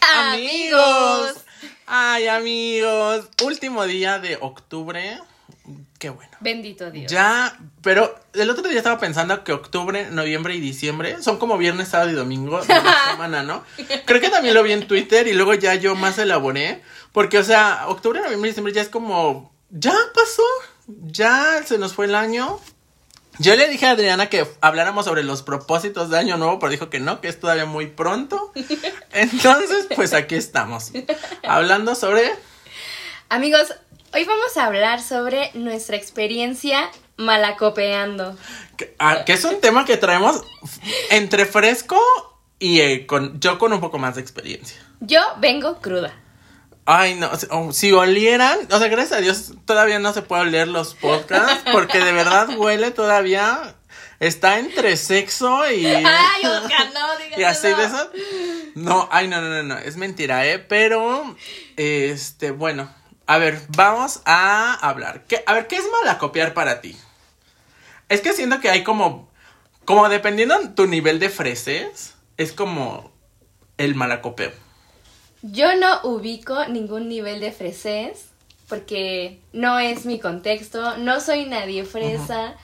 Amigos. Ay, amigos. Último día de octubre. Qué bueno. Bendito Dios. Ya, pero el otro día estaba pensando que octubre, noviembre y diciembre son como viernes, sábado y domingo de la semana, ¿no? Creo que también lo vi en Twitter y luego ya yo más elaboré. Porque, o sea, octubre, noviembre y diciembre ya es como. Ya pasó. Ya se nos fue el año. Yo le dije a Adriana que habláramos sobre los propósitos de Año Nuevo, pero dijo que no, que es todavía muy pronto. Entonces, pues aquí estamos. Hablando sobre. Amigos, hoy vamos a hablar sobre nuestra experiencia malacopeando. Que, ah, que es un tema que traemos entre fresco y eh, con, yo con un poco más de experiencia. Yo vengo cruda. Ay, no, si- oh, si olieran, o sea, gracias a Dios todavía no se puede oler los podcasts, porque de verdad huele todavía, está entre sexo y... Ay, Oscar, no Y así de eso. No, ay, no, no, no, no, es mentira, ¿eh? Pero, este, bueno, a ver, vamos a hablar. ¿Qué, a ver, ¿qué es malacopiar para ti? Es que siento que hay como, como dependiendo de tu nivel de freses, es como el malacopeo. Yo no ubico ningún nivel de fresés porque no es mi contexto, no soy nadie fresa,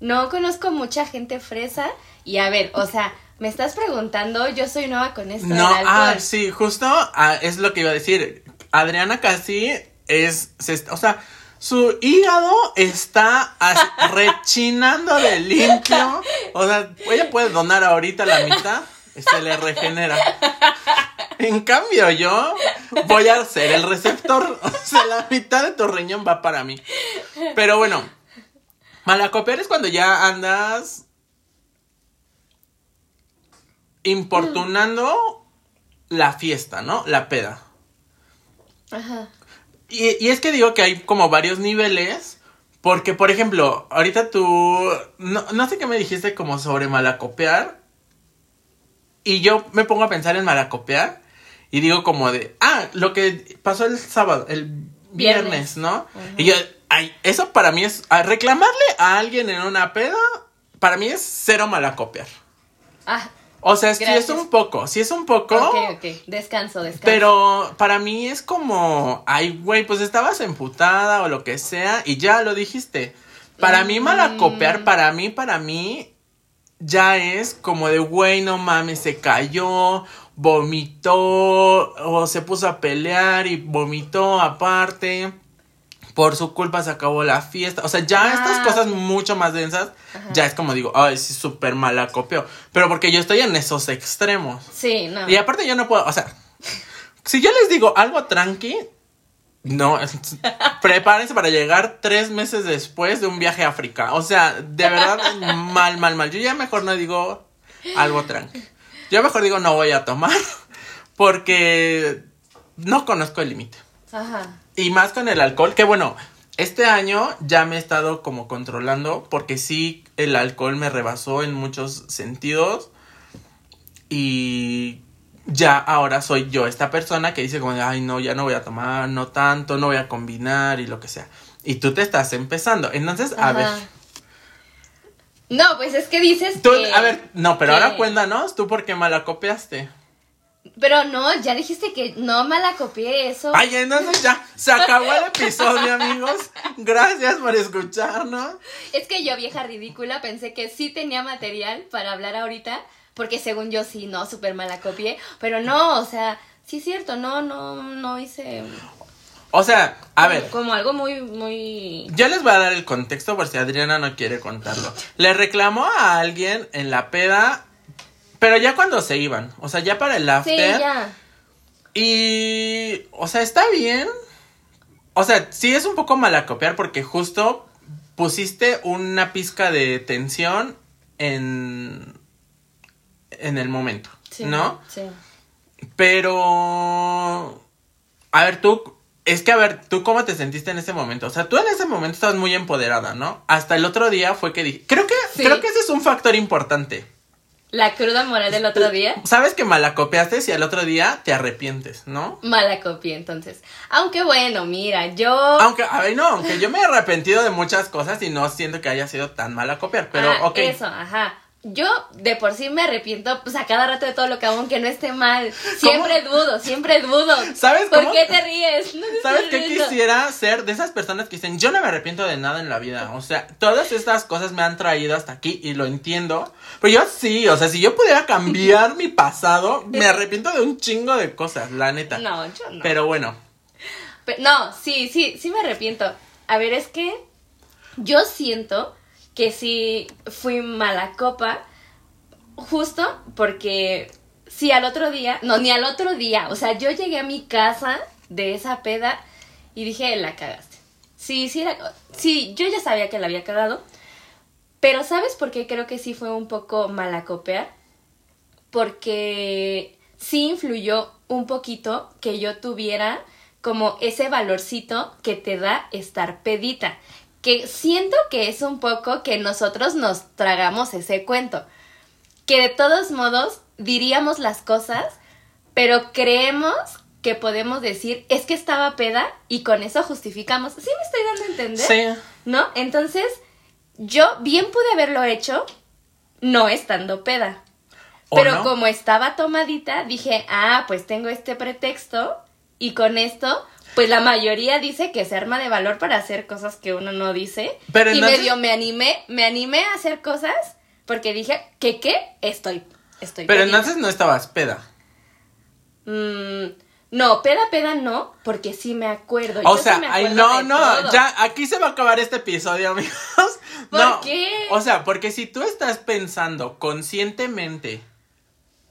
no conozco mucha gente fresa y a ver, o sea, me estás preguntando, yo soy nueva con esto No, del ah, sí, justo ah, es lo que iba a decir. Adriana casi es, se o sea, su hígado está rechinando de limpio. O sea, ella puede donar ahorita la mitad, se le regenera. En cambio, yo voy a ser el receptor. O sea, la mitad de tu riñón va para mí. Pero bueno, malacopiar es cuando ya andas importunando la fiesta, ¿no? La peda. Ajá. Y, y es que digo que hay como varios niveles. Porque, por ejemplo, ahorita tú. No, no sé qué me dijiste como sobre malacopiar. Y yo me pongo a pensar en malacopiar. Y digo como de. Ah, lo que pasó el sábado, el viernes, Viernes. ¿no? Y yo. Ay, eso para mí es. a reclamarle a alguien en una peda. Para mí es cero malacopiar. Ah, O sea, sí es un poco. Sí es un poco. ok, ok, descanso, descanso. Pero para mí es como, ay, güey, pues estabas emputada o lo que sea y ya lo dijiste. Para mí Mm. malacopiar, para mí, para mí, ya es como de, güey, no mames, se cayó, vomitó o se puso a pelear y vomitó aparte. Por su culpa se acabó la fiesta. O sea, ya Ah. estas cosas mucho más densas, ya es como digo, ay, sí, súper malacopio. Pero porque yo estoy en esos extremos. Sí, no. Y aparte yo no puedo, o sea, si yo les digo algo tranqui, no, prepárense para llegar tres meses después de un viaje a África. O sea, de verdad, mal, mal, mal. Yo ya mejor no digo algo tranqui. Yo mejor digo no voy a tomar porque no conozco el límite. Ajá. Y más con el alcohol, que bueno, este año ya me he estado como controlando porque sí, el alcohol me rebasó en muchos sentidos. Y ya ahora soy yo esta persona que dice como, ay no, ya no voy a tomar, no tanto, no voy a combinar y lo que sea. Y tú te estás empezando. Entonces, a ver, No, pues es que dices tú, que... a ver, no, pero que- ahora cuéntanos, tú por qué malacopiaste. Pero no, ya dijiste que no malacopié eso. Ay, entonces ya, se acabó el episodio, amigos. Gracias por escucharnos. Es que yo, vieja ridícula, pensé que sí tenía material para hablar ahorita, porque según yo sí, no, súper malacopié, pero no, o sea, sí es cierto, no, no, no hice... O sea, a como- ver, Como algo muy, muy... yo les voy a dar el contexto por si Adriana no quiere contarlo. Le reclamó a alguien en la peda, pero ya cuando se iban, o sea, ya para el Sí, after. ya. Y, o sea, está bien. O sea, sí es un poco malacopiar porque justo pusiste una pizca de tensión en, en el momento, Sí, ¿no? Sí. Pero, a ver, tú, es que a ver, tú cómo te sentiste en ese momento. O sea, tú en ese momento estabas muy empoderada, ¿no? Hasta el otro día fue que dije, creo que, Sí. creo que ese es un factor importante. La cruda moral del otro día. Sabes que malacopiaste si al otro día te arrepientes, ¿no? Malacopié, entonces. Aunque bueno, mira, yo... Aunque, a ver, no, aunque yo me he arrepentido de muchas cosas y no siento que haya sido tan mala copiar, pero Ah, ok. Eso, ajá. Yo de por sí me arrepiento, pues a cada rato de todo lo que hago, aunque no esté mal. Siempre dudo, siempre dudo. ¿Sabes ¿Por cómo? qué te ríes? No ¿Sabes qué quisiera ser de esas personas que dicen, yo no me arrepiento de nada en la vida? O sea, todas estas cosas me han traído hasta aquí y lo entiendo. Pero yo sí, o sea, si yo pudiera cambiar mi pasado, me arrepiento de un chingo de cosas, la neta. No, yo no. Pero bueno, Pe- no, sí, sí, sí me arrepiento. A ver, es que yo siento que sí fui mala copa, justo porque si al otro día, no, ni al otro día, o sea, yo llegué a mi casa de esa peda y dije, la cagaste. Sí, sí, sí, yo ya sabía que la había cagado, pero ¿sabes por qué creo que sí fue un poco mala copear? porque sí influyó un poquito que yo tuviera como ese valorcito que te da estar pedita. Que siento que es un poco que nosotros nos tragamos ese cuento. Que de todos modos diríamos las cosas, pero creemos que podemos decir es que estaba peda y con eso justificamos. ¿Sí me estoy dando a entender? sí. ¿No? Entonces, yo bien pude haberlo hecho no estando peda. ¿O Pero no? como estaba tomadita, dije, ah, pues tengo este pretexto y con esto, pues la mayoría dice que se arma de valor para hacer cosas que uno no dice. Pero y entonces- medio me animé, me animé a hacer cosas porque dije, ¿qué qué? Estoy, estoy Pero entonces no estabas peda. Mm, no, peda, peda no, porque sí me acuerdo. O yo sea, sí me ay, acuerdo no, no, todo. ya, aquí se va a acabar este episodio, amigos. ¿Por no, qué? O sea, porque si tú estás pensando conscientemente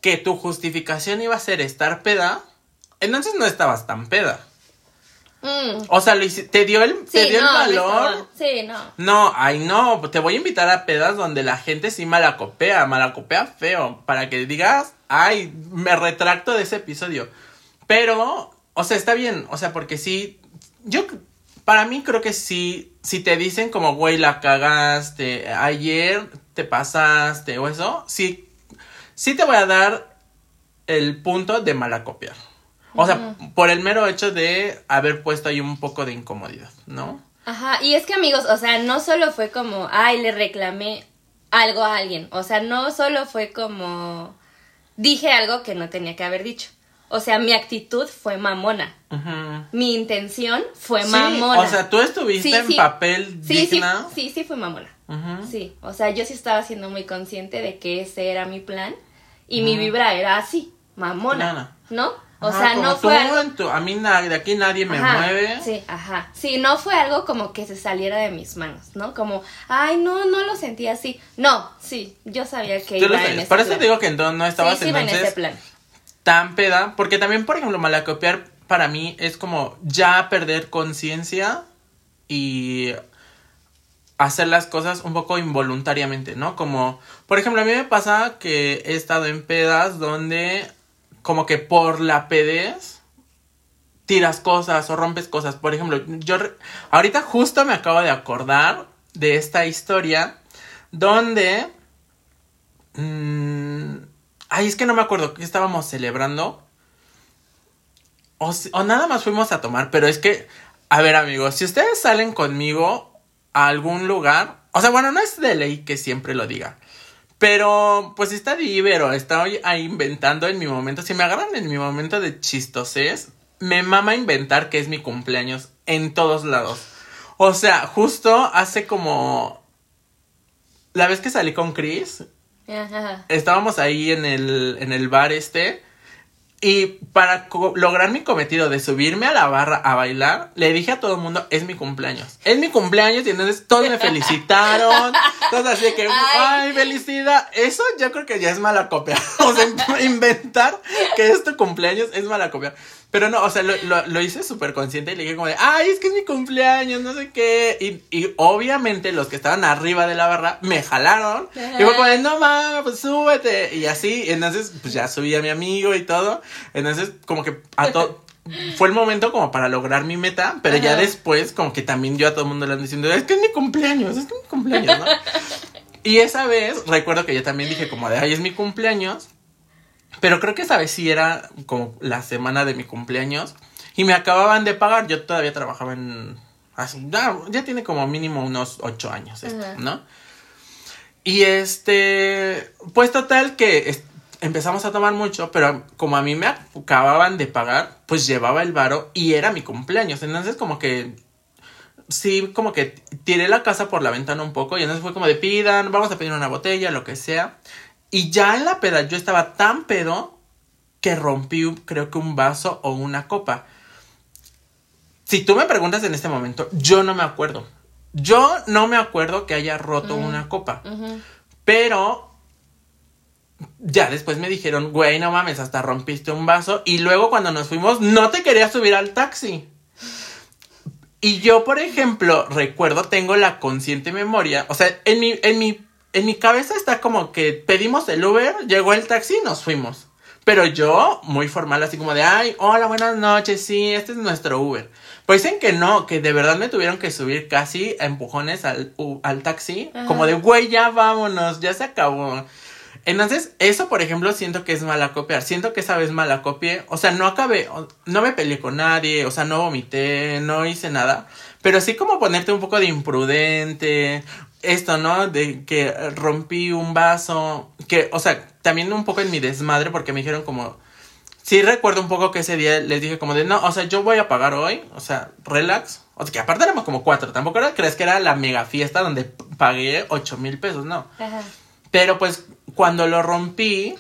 que tu justificación iba a ser estar peda, entonces no estabas tan peda. Mm, O sea, te dio el, te sí, dio no, no el valor. Sí, no. No, ay no, te voy a invitar a pedas donde la gente sí malacopea, malacopea feo, para que digas, ay, me retracto de ese episodio. Pero, o sea, está bien, o sea, porque sí, yo, para mí creo que sí, si te dicen como, güey, la cagaste, ayer te pasaste o eso, sí, sí te voy a dar el punto de malacopiar. O sea, por el mero hecho de haber puesto ahí un poco de incomodidad, ¿no? Ajá, y es que amigos, o sea, no solo fue como, ay, le reclamé algo a alguien, o sea, no solo fue como, dije algo que no tenía que haber dicho. O sea, mi actitud fue mamona. Ujú. Mi intención fue Sí, mamona. O sea, tú estuviste Sí, en sí. papel digna. sí, sí fue mamona. Ujú. Sí, o sea, yo sí estaba siendo muy consciente de que ese era mi plan y mi vibra era así, mamona. ¿no? O Ajá, sea, no fue algo en tu- a mí na- de aquí nadie me Ajá, mueve. Sí, ajá. Sí, no fue algo como que se saliera de mis manos, ¿no? Como, ay, no, no lo sentí así. No, sí, yo sabía que iba en ese Por eso plan. te digo que entonces no estabas sí, sí, iba en ese plan. tan peda. Porque también, por ejemplo, malacopiar para mí es como ya perder conciencia y hacer las cosas un poco involuntariamente, ¿no? Como, por ejemplo, a mí me pasa que he estado en pedas donde como que por la pedez tiras cosas o rompes cosas. Por ejemplo, yo ahorita justo me acabo de acordar de esta historia donde... mm, ay, es que no me acuerdo que estábamos celebrando. O, o nada más fuimos a tomar, pero es que, a ver amigos, si ustedes salen conmigo a algún lugar, o sea, bueno, no es de ley que siempre lo diga. Pero, pues está divero, estoy ahí inventando en mi momento. Si me agarran en mi momento de chistosez, me mama inventar que es mi cumpleaños en todos lados. O sea, justo hace como... La vez que salí con Chris, Ajá. estábamos ahí en el, en el bar este. Y para lograr mi cometido de subirme a la barra a bailar, le dije a todo el mundo, es mi cumpleaños. Es mi cumpleaños y entonces todos me felicitaron. Todos así que, Ay. ay, felicidad. Eso yo creo que ya es mala copia. O sea, inventar que es tu cumpleaños es mala copia. Pero no, o sea, lo, lo- lo hice súper consciente y le dije como de, ay, es que es mi cumpleaños, no sé qué. Y, y obviamente los que estaban arriba de la barra me jalaron. Y fue como de, no mames, pues súbete. Y así, entonces, pues ya subí a mi amigo y todo. Entonces, como que a todo. Fue el momento como para lograr mi meta, pero ya Ajá. después, como que también yo a todo el mundo le ando diciendo, es que es mi cumpleaños, es que es mi cumpleaños, ¿no? y esa vez, recuerdo que yo también dije como de, ay, es mi cumpleaños. Pero creo que esa vez sí era como la semana de mi cumpleaños. Y me acababan de pagar. Yo todavía trabajaba en. hace- Ya, ya tiene como mínimo unos ocho años esto, Ajá. ¿no? Y este, pues total que empezamos a tomar mucho, pero como a mí me acababan de pagar, pues llevaba el varo y era mi cumpleaños. Entonces como que sí, como que tiré la casa por la ventana un poco y entonces fue como de pidan, vamos a pedir una botella, lo que sea. Y ya en la peda yo estaba tan pedo que rompí creo que un vaso o una copa. Si tú me preguntas en este momento, yo no me acuerdo. Yo no me acuerdo que haya roto una copa. Pero ya después me dijeron, güey, no mames, hasta rompiste un vaso. Y luego cuando nos fuimos, no te querías subir al taxi. Y yo, por ejemplo, recuerdo, tengo la consciente memoria. O sea, en mi, en mi, en mi cabeza está como que pedimos el Uber, llegó el taxi y nos fuimos. Pero yo, muy formal, así como de, ay, hola, buenas noches, sí, este es nuestro Uber. Pues dicen que no, que de verdad me tuvieron que subir casi a empujones al, u- al taxi. Ajá. Como de, güey, ya vámonos, ya se acabó. Entonces, eso, por ejemplo, siento que es malacopiar. Siento que esa vez malacopié. O sea, no acabé, no me peleé con nadie, o sea, no vomité, no hice nada. Pero sí como ponerte un poco de imprudente. Esto, ¿no? De que rompí un vaso. Que, o sea, también un poco en mi desmadre porque me dijeron como... Sí recuerdo un poco que ese día les dije como de, no, o sea, yo voy a pagar hoy, o sea, relax. O sea, que aparte éramos como cuatro, tampoco era, crees que era la mega fiesta donde pagué ocho mil pesos, no. Ajá. Pero pues cuando lo rompí,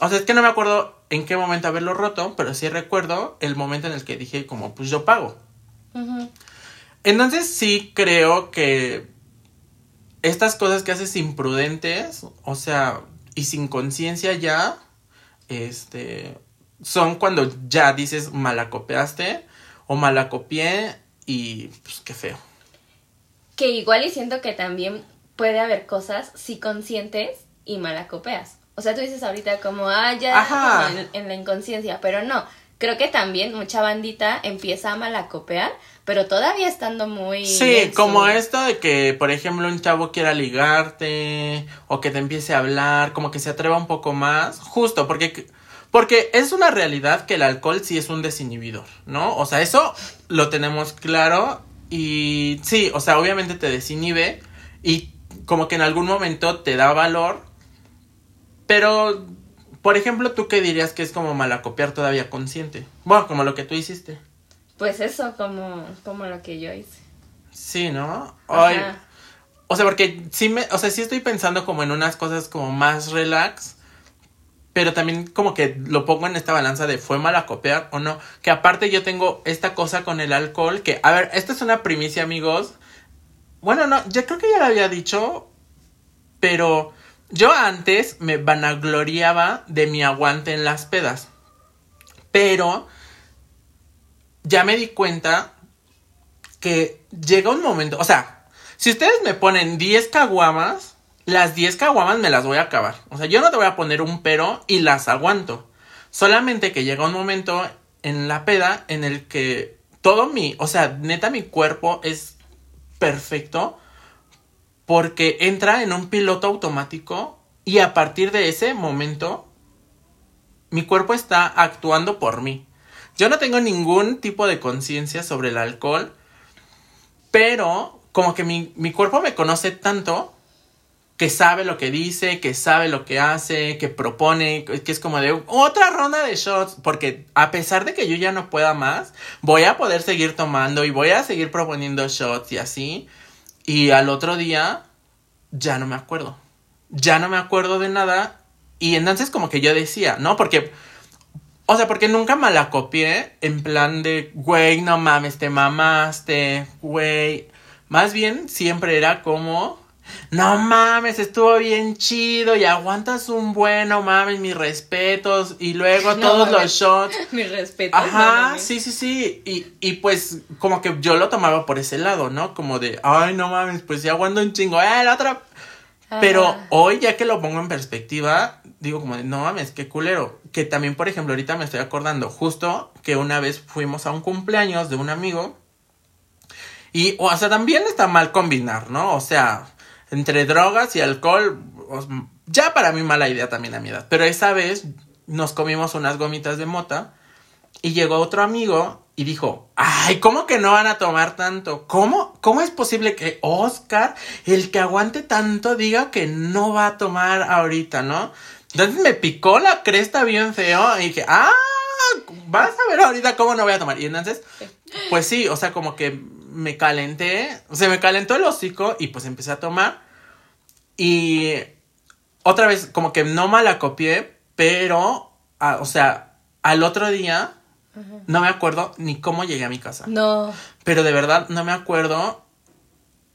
o sea, es que no me acuerdo en qué momento haberlo roto, pero sí recuerdo el momento en el que dije como, pues yo pago. Ujú. Entonces sí creo que estas cosas que haces imprudentes, o sea, y sin conciencia ya, este, son cuando ya dices malacopiaste o malacopié y pues qué feo. Que igual y siento que también puede haber cosas sí conscientes y malacopeas. O sea, tú dices ahorita como, ah, ya como en, en la inconsciencia, pero no. Creo que también mucha bandita empieza a malacopear, pero todavía estando muy... Sí, su- como esto de que, por ejemplo, un chavo quiera ligarte o que te empiece a hablar, como que se atreva un poco más, justo porque porque es una realidad que el alcohol sí es un desinhibidor, ¿no? O sea, eso lo tenemos claro y sí, o sea, obviamente te desinhibe y como que en algún momento te da valor, pero por ejemplo, ¿tú qué dirías que es como malacopiar todavía consciente? Bueno, como lo que tú hiciste. Pues eso, como, como lo que yo hice. Sí, ¿no? O sea, porque sí me, o sea, sí estoy pensando como en unas cosas como más relax, pero también como que lo pongo en esta balanza de fue mal copiar o no, que aparte yo tengo esta cosa con el alcohol que, a ver, esta es una primicia, amigos. Bueno, no, ya creo que ya lo había dicho, pero yo antes me vanagloriaba de mi aguante en las pedas. Pero ya me di cuenta que llega un momento, o sea, si ustedes me ponen 10 caguamas, las 10 caguamas me las voy a acabar. O sea, yo no te voy a poner un pero y las aguanto. Solamente que llega un momento en la peda en el que todo mi, o sea, neta mi cuerpo es perfecto porque entra en un piloto automático y a partir de ese momento mi cuerpo está actuando por mí. Yo no tengo ningún tipo de conciencia sobre el alcohol, pero como que mi, mi cuerpo me conoce tanto que sabe lo que dice, que sabe lo que hace, que propone, que es como de otra ronda de shots, porque a pesar de que yo ya no pueda más, voy a poder seguir tomando y voy a seguir proponiendo shots y así, y al otro día ya no me acuerdo, ya no me acuerdo de nada, y entonces como que yo decía, ¿no? Porque, o sea, porque nunca malacopié en plan de, güey, no mames, te mamaste, güey, más bien siempre era como... No mames, estuvo bien chido y aguantas un bueno, mames, mis respetos. Y luego No todos mames. los shots. Mi respeto. Ajá, sí, sí, sí. Y, y pues como que yo lo tomaba por ese lado, ¿no? Como de, ay, no mames, pues ya aguanto un chingo. Eh, la otra. Pero hoy, ya que lo pongo en perspectiva, digo como de, no mames, qué culero. Que también, por ejemplo, ahorita me estoy acordando justo que una vez fuimos a un cumpleaños de un amigo. Y, o sea, también está mal combinar, ¿no? O sea, entre drogas y alcohol, ya para mí mala idea también a mi edad. Pero esa vez nos comimos unas gomitas de mota Y llegó otro amigo y dijo, ay, ¿cómo que no van a tomar tanto? ¿Cómo, cómo es posible que Oscar, el que aguante tanto, diga que no va a tomar ahorita, ¿no? Entonces me picó la cresta bien feo y dije, ah, vas a ver ahorita cómo no voy a tomar. Y entonces, pues sí, o sea, como que me calenté, se me calentó el hocico y pues empecé a tomar. Y otra vez, como que no la copié, pero, o sea, al otro día no me acuerdo ni cómo llegué a mi casa. No. Pero de verdad no me acuerdo.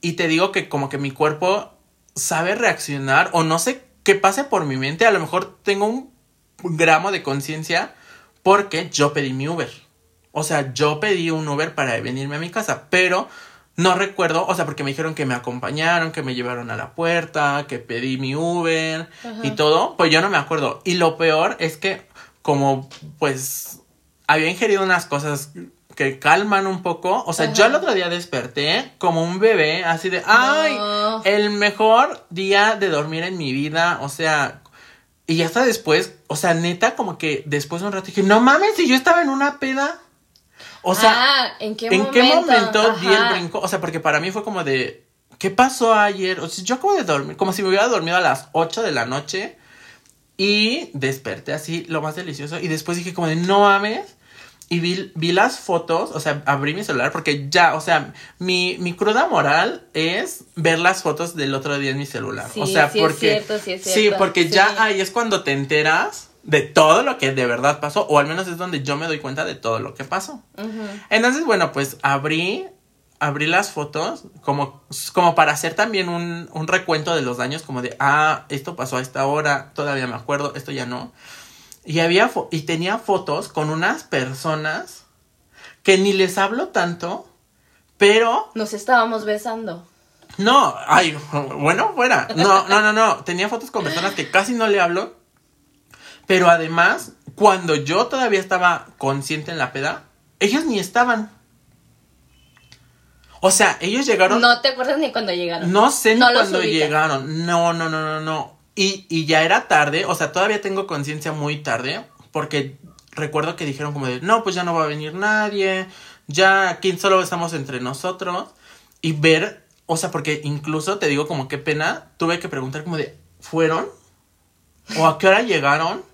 Y te digo que como que mi cuerpo sabe reaccionar o no sé qué pase por mi mente. A lo mejor tengo un gramo de conciencia porque yo pedí mi Uber. O sea, yo pedí un Uber para venirme a mi casa, pero no recuerdo, o sea, porque me dijeron que me acompañaron, que me llevaron a la puerta, que pedí mi Uber y todo, pues yo no me acuerdo. Y lo peor es que como pues había ingerido unas cosas que calman un poco. O sea, yo el otro día desperté como un bebé, así de, ay, el mejor día de dormir en mi vida. O sea, y hasta después, o sea, neta, como que después de un rato dije, no mames, si yo estaba en una peda. O sea, ah, ¿en qué ¿en momento? qué momento di el brinco? O sea, porque para mí fue como de, ¿qué pasó ayer? O sea, yo acabo de dormir, como si me hubiera dormido a las 8 de la noche y desperté así, lo más delicioso. Y después dije como de, no mames. Y vi, vi las fotos, o sea, abrí mi celular porque ya, o sea, mi, mi cruda moral es ver las fotos del otro día en mi celular. Sí, o sea, sí porque... es cierto, sí es Sí, cierto. porque Sí. ya ahí es cuando te enteras de todo lo que de verdad pasó, o al menos es donde yo me doy cuenta de todo lo que pasó. Entonces, bueno, pues abrí, abrí las fotos como, como para hacer también un, un recuento de los daños, como de, ah, esto pasó a esta hora, todavía me acuerdo, esto ya no. Y había, y tenía fotos con unas personas que ni les hablo tanto, pero Nos estábamos besando. no, ay, bueno, fuera. No, no, no, no. Tenía fotos con personas que casi no le hablo. Pero además, cuando yo todavía estaba consciente en la peda, ellos ni estaban. O sea, ellos llegaron. No te acuerdas ni cuando llegaron. No sé ni No ubicas. llegaron. No, no, no, no, no. Y, y ya era tarde. O sea, todavía tengo conciencia muy tarde. Porque recuerdo que dijeron como de, no, pues ya no va a venir nadie. Ya aquí solo estamos entre nosotros. Y ver, o sea, porque incluso te digo como qué pena. Tuve que preguntar como de, ¿fueron? ¿O a qué hora llegaron?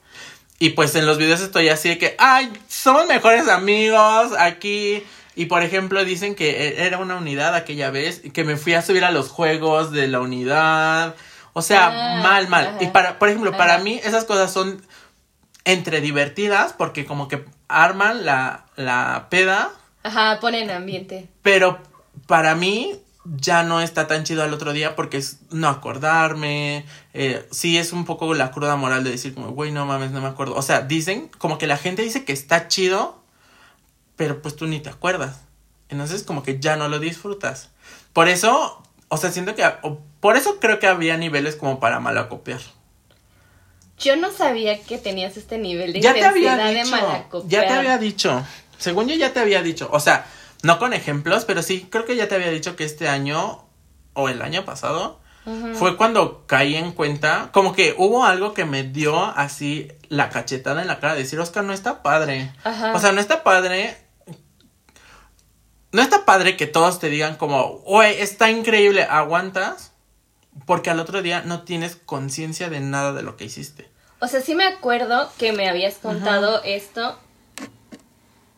Y pues en los videos estoy así de que, ay, somos mejores amigos aquí. Y por ejemplo dicen que e- era una unidad aquella vez, que me fui a subir a los juegos de la unidad. O sea, Ah, mal, mal. ajá. Y para, por ejemplo, para mí esas cosas son entre divertidas porque como que arman la, la peda, Ajá, ponen ambiente. pero para mí ya no está tan chido al otro día porque es no acordarme. Eh, sí es un poco la cruda moral de decir como, güey, no mames, no me acuerdo. O sea, dicen, como que la gente dice que está chido, pero pues tú ni te acuerdas. Entonces como que ya no lo disfrutas. Por eso, o sea, siento que, por eso creo que había niveles como para malacopiar. Yo no sabía que tenías este nivel de Ya te había intensidad de dicho, malacopiar. ya te había dicho. Según yo ya te había dicho, o sea, no con ejemplos, pero sí creo que ya te había dicho que este año o el año pasado fue cuando caí en cuenta, como que hubo algo que me dio así la cachetada en la cara de decir, Oscar, no está padre. Ajá. O sea, no está padre. No está padre que todos te digan como, güey, está increíble, aguantas, porque al otro día no tienes conciencia de nada de lo que hiciste. O sea, sí me acuerdo que me habías contado esto,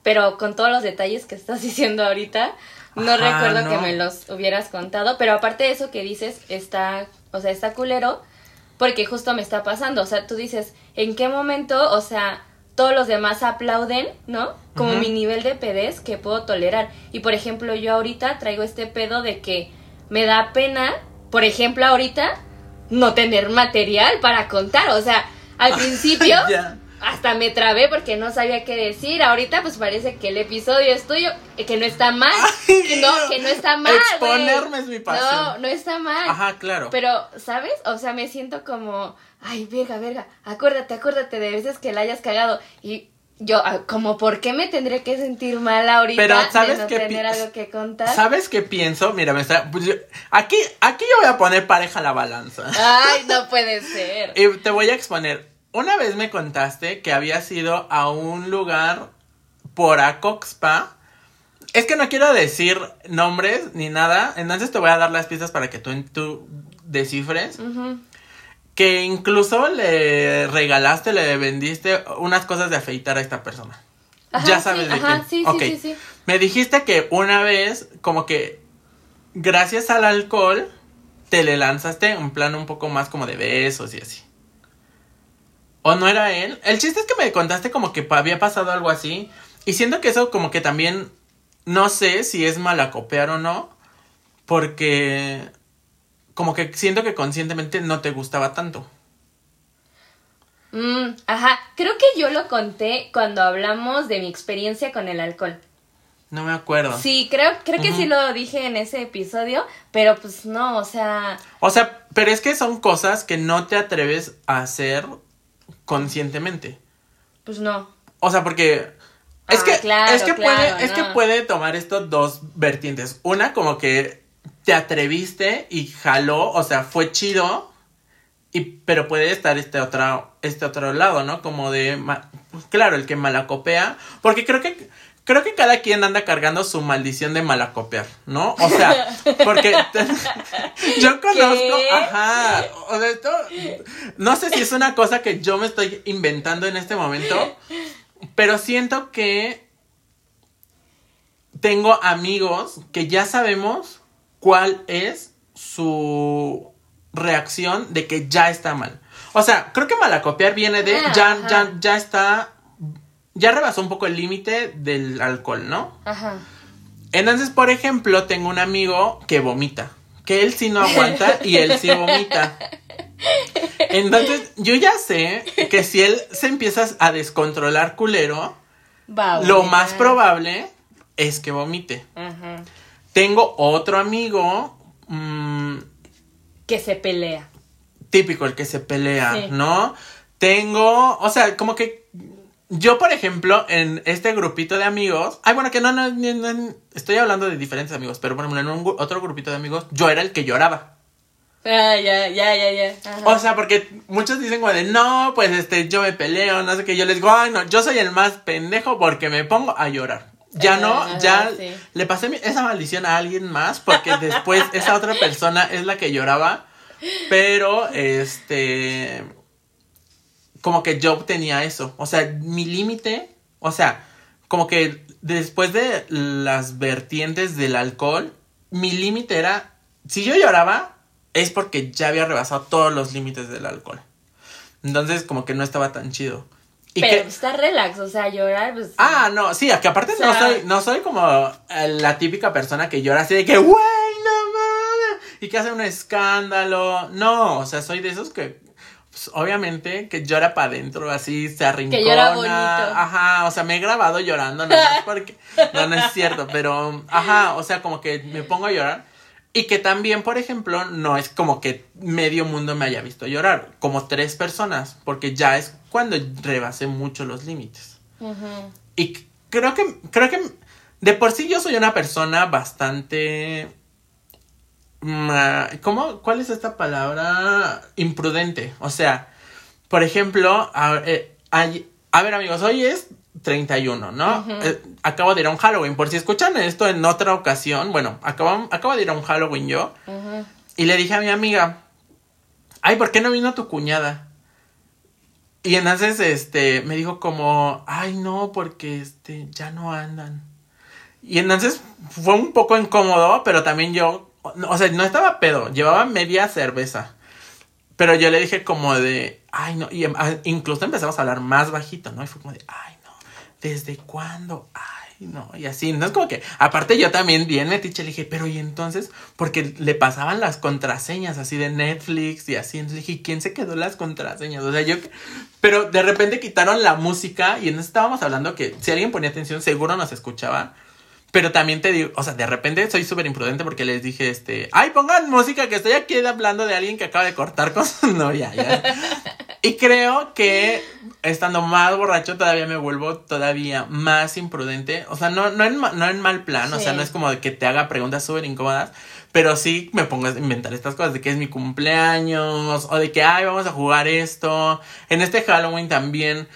pero con todos los detalles que estás diciendo ahorita, no Ajá, recuerdo que me los hubieras contado, pero aparte de eso que dices, está, o sea, está culero, porque justo me está pasando, o sea, tú dices, ¿en qué momento, o sea, todos los demás aplauden, ¿no? Como mi nivel de pedez que puedo tolerar. Y por ejemplo, yo ahorita traigo este pedo de que me da pena, por ejemplo, ahorita, no tener material para contar, o sea, al principio. Hasta me trabé porque no sabía qué decir. Ahorita pues parece que el episodio es tuyo, eh, que no está mal. Ay, que no, que no está mal. Exponerme es mi pasión. No, no está mal. Ajá, claro. Pero, ¿sabes? O sea, me siento como, ay, verga, verga, acuérdate, acuérdate de veces que la hayas cagado. Y yo, ah, como, ¿por qué me tendré que sentir mal ahorita Pero, ¿sabes de no qué tener algo que contar? ¿Sabes qué pienso? Mira, me está. pues, aquí, aquí yo voy a poner pareja a la balanza. Ay, no puede ser. Y te voy a exponer. Una vez me contaste que habías ido a un lugar por Acoxpa. Es que no quiero decir nombres ni nada, entonces te voy a dar las pistas para que tú, tú descifres. Que incluso le regalaste, le vendiste unas cosas de afeitar a esta persona. Ajá, ya sabes sí, de ajá, quién. sí, sí, Ok. sí, sí. Me dijiste que una vez, como que gracias al alcohol, te le lanzaste un plan un poco más como de besos y así. ¿O no era él? El chiste es que me contaste como que había pasado algo así. Y siento que eso como que también, no sé si es malacopear o no. Porque como que siento que conscientemente no te gustaba tanto. Mm, ajá, creo que yo lo conté cuando hablamos de mi experiencia con el alcohol. No me acuerdo. Sí, creo, creo que sí lo dije en ese episodio, pero pues no, o sea, O sea, pero es que son cosas que no te atreves a hacer conscientemente. pues no. O sea, porque es Ah, que claro, es que claro, puede es que puede tomar estos dos vertientes. Una como que te atreviste y jaló, o sea, fue chido. Y pero puede estar este otro este otro lado, ¿no? Como de pues, claro, el que malacopea, porque creo que creo que cada quien anda cargando su maldición de malacopear, ¿no? O sea, porque yo conozco, ¿Qué? ajá, o sea, esto no sé si es una cosa que yo me estoy inventando en este momento, pero siento que tengo amigos que ya sabemos cuál es su reacción de que ya está mal. O sea, creo que malacopiar viene de Ah, ya, ya, ya está, ya rebasó un poco el límite del alcohol, ¿no? Ajá. Entonces, por ejemplo, tengo un amigo que vomita. Que él sí no aguanta y él sí vomita. Entonces, yo ya sé que si él se empieza a descontrolar culero, Va lo más probable es que vomite. Ajá. Tengo otro amigo, mm, Que se pelea. típico, el que se pelea, Sí. ¿no? Tengo, o sea, como que yo, por ejemplo, en este grupito de amigos, ay, bueno, que no, no, no, no, estoy hablando de diferentes amigos, pero ejemplo, en un otro grupito de amigos, yo era el que lloraba. Ah, ya, ya, ya, ya. Ajá. O sea, porque muchos dicen de, no, pues este, yo me peleo, no sé qué, yo les digo, ay, no, yo soy el más pendejo porque me pongo a llorar. Ya no, Ajá, ya sí. le pasé mi- esa maldición a alguien más porque después esa otra persona es la que lloraba, pero este, como que yo tenía eso, o sea, mi límite, o sea, como que después de las vertientes del alcohol, mi límite era, si yo lloraba, es porque ya había rebasado todos los límites del alcohol. Entonces, como que no estaba tan chido. Y Pero que, está relax, o sea, llorar, pues. ah, no, sí, que aparte O sea- no soy, no soy como eh, la típica persona que llora así de que, güey, no mames, y que hace un escándalo. No, o sea, soy de esos que, pues, obviamente, que llora para adentro, así, se arrincona. llora bonito. Ajá, o sea, me he grabado llorando, no más porque, no, no es cierto, pero, ajá, o sea, como que me pongo a llorar. Y que también, por ejemplo, no es como que medio mundo me haya visto llorar, como tres personas, porque ya es cuando rebasé mucho los límites. Y creo que, creo que de por sí yo soy una persona bastante... ¿Cómo? ¿Cuál es esta palabra? Imprudente. O sea, por ejemplo, a, eh, a ver amigos, hoy es 31, ¿no? Ujú. Eh, acabo de ir a un Halloween. Por si escuchan esto en otra ocasión, bueno, acabo, acabo de ir a un Halloween yo. Y le dije a mi amiga, ay, ¿por qué no vino tu cuñada? Y entonces, este, me dijo como, ay, no, porque, este, ya no andan. Y entonces fue un poco incómodo, pero también yo, o sea, no estaba pedo, llevaba media cerveza. Pero yo le dije como de, ay, no, y em- incluso empezamos a hablar más bajito, ¿no? Y fue como de, ay, no, ¿desde cuándo? Ay, no, y así, no es como que, aparte yo también bien metiche le dije, pero y entonces, porque le pasaban las contraseñas así de Netflix y así, entonces dije, ¿quién se quedó las contraseñas? O sea, yo, pero de repente quitaron la música y entonces estábamos hablando que si alguien ponía atención seguro nos escuchaba. Pero también te digo, o sea, de repente soy súper imprudente porque les dije, este, ay, pongan música que estoy aquí hablando de alguien que acaba de cortar con su novia, ya. Y creo que estando más borracho todavía me vuelvo todavía más imprudente. O sea, no, no, en, no en mal plan, o sea, no es como de que te haga preguntas súper incómodas, pero sí me pongo a inventar estas cosas de que es mi cumpleaños o de que, ay, vamos a jugar esto. En este Halloween también,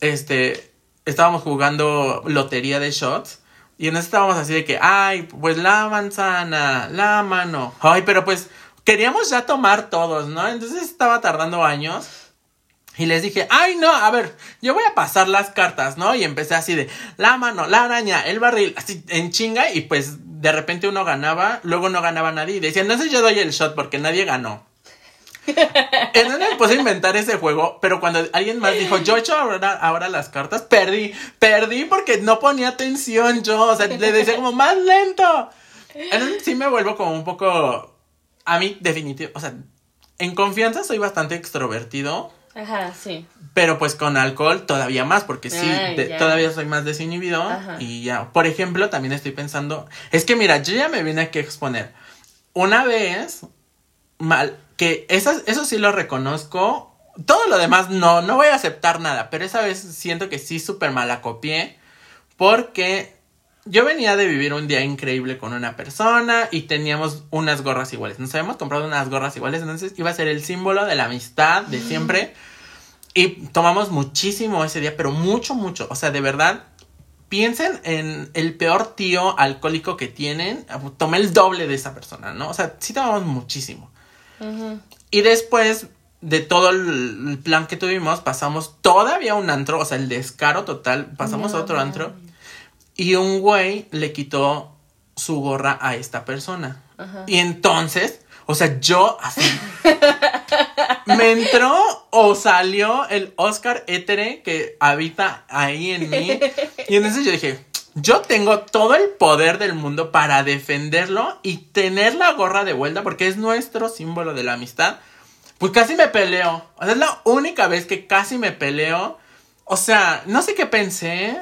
este, estábamos jugando lotería de shots. Y en eso estábamos así de que, ay, pues la manzana, la mano. Ay, pero pues queríamos ya tomar todos, ¿no? Entonces estaba tardando años. Y les dije, ay no, a ver, yo voy a pasar las cartas, ¿no? Y empecé así de, la mano, la araña, el barril, así en chinga. Y pues de repente uno ganaba, luego no ganaba nadie. Y decían, no sé, yo doy el shot porque nadie ganó. Entonces me puse a inventar ese juego, pero cuando alguien más dijo, yo echo ahora, ahora las cartas, perdí, perdí porque no ponía atención yo, o sea, le decía como más lento. Entonces sí me vuelvo como un poco, a mí definitivo, o sea, en confianza soy bastante extrovertido. Ajá, sí. Pero pues con alcohol todavía más, porque sí, Ay, de- ya. todavía soy más desinhibido. Ajá. Y ya, por ejemplo, también estoy pensando, es que mira, yo ya me vine aquí a exponer. Una vez, mal, que esas, eso sí lo reconozco. Todo lo demás no, no voy a aceptar nada, pero esa vez siento que sí súper mala copié. Porque yo venía de vivir un día increíble con una persona y teníamos unas gorras iguales. Nos habíamos comprado unas gorras iguales, entonces iba a ser el símbolo de la amistad de siempre. Y tomamos muchísimo ese día, pero mucho, mucho. O sea, de verdad, piensen en el peor tío alcohólico que tienen. Tomé el doble de esa persona, ¿no? O sea, sí tomamos muchísimo. Y después de todo el plan que tuvimos, pasamos todavía un antro, o sea, el descaro total, pasamos a otro antro. Y un güey le quitó su gorra a esta persona. Y entonces, o sea, yo así. me entró o salió el Oscar Étere que habita ahí en mí. Y entonces yo dije, yo tengo todo el poder del mundo para defenderlo y tener la gorra de vuelta porque es nuestro símbolo de la amistad. Pues casi me peleo. O sea, es la única vez que casi me peleo. O sea, no sé qué pensé.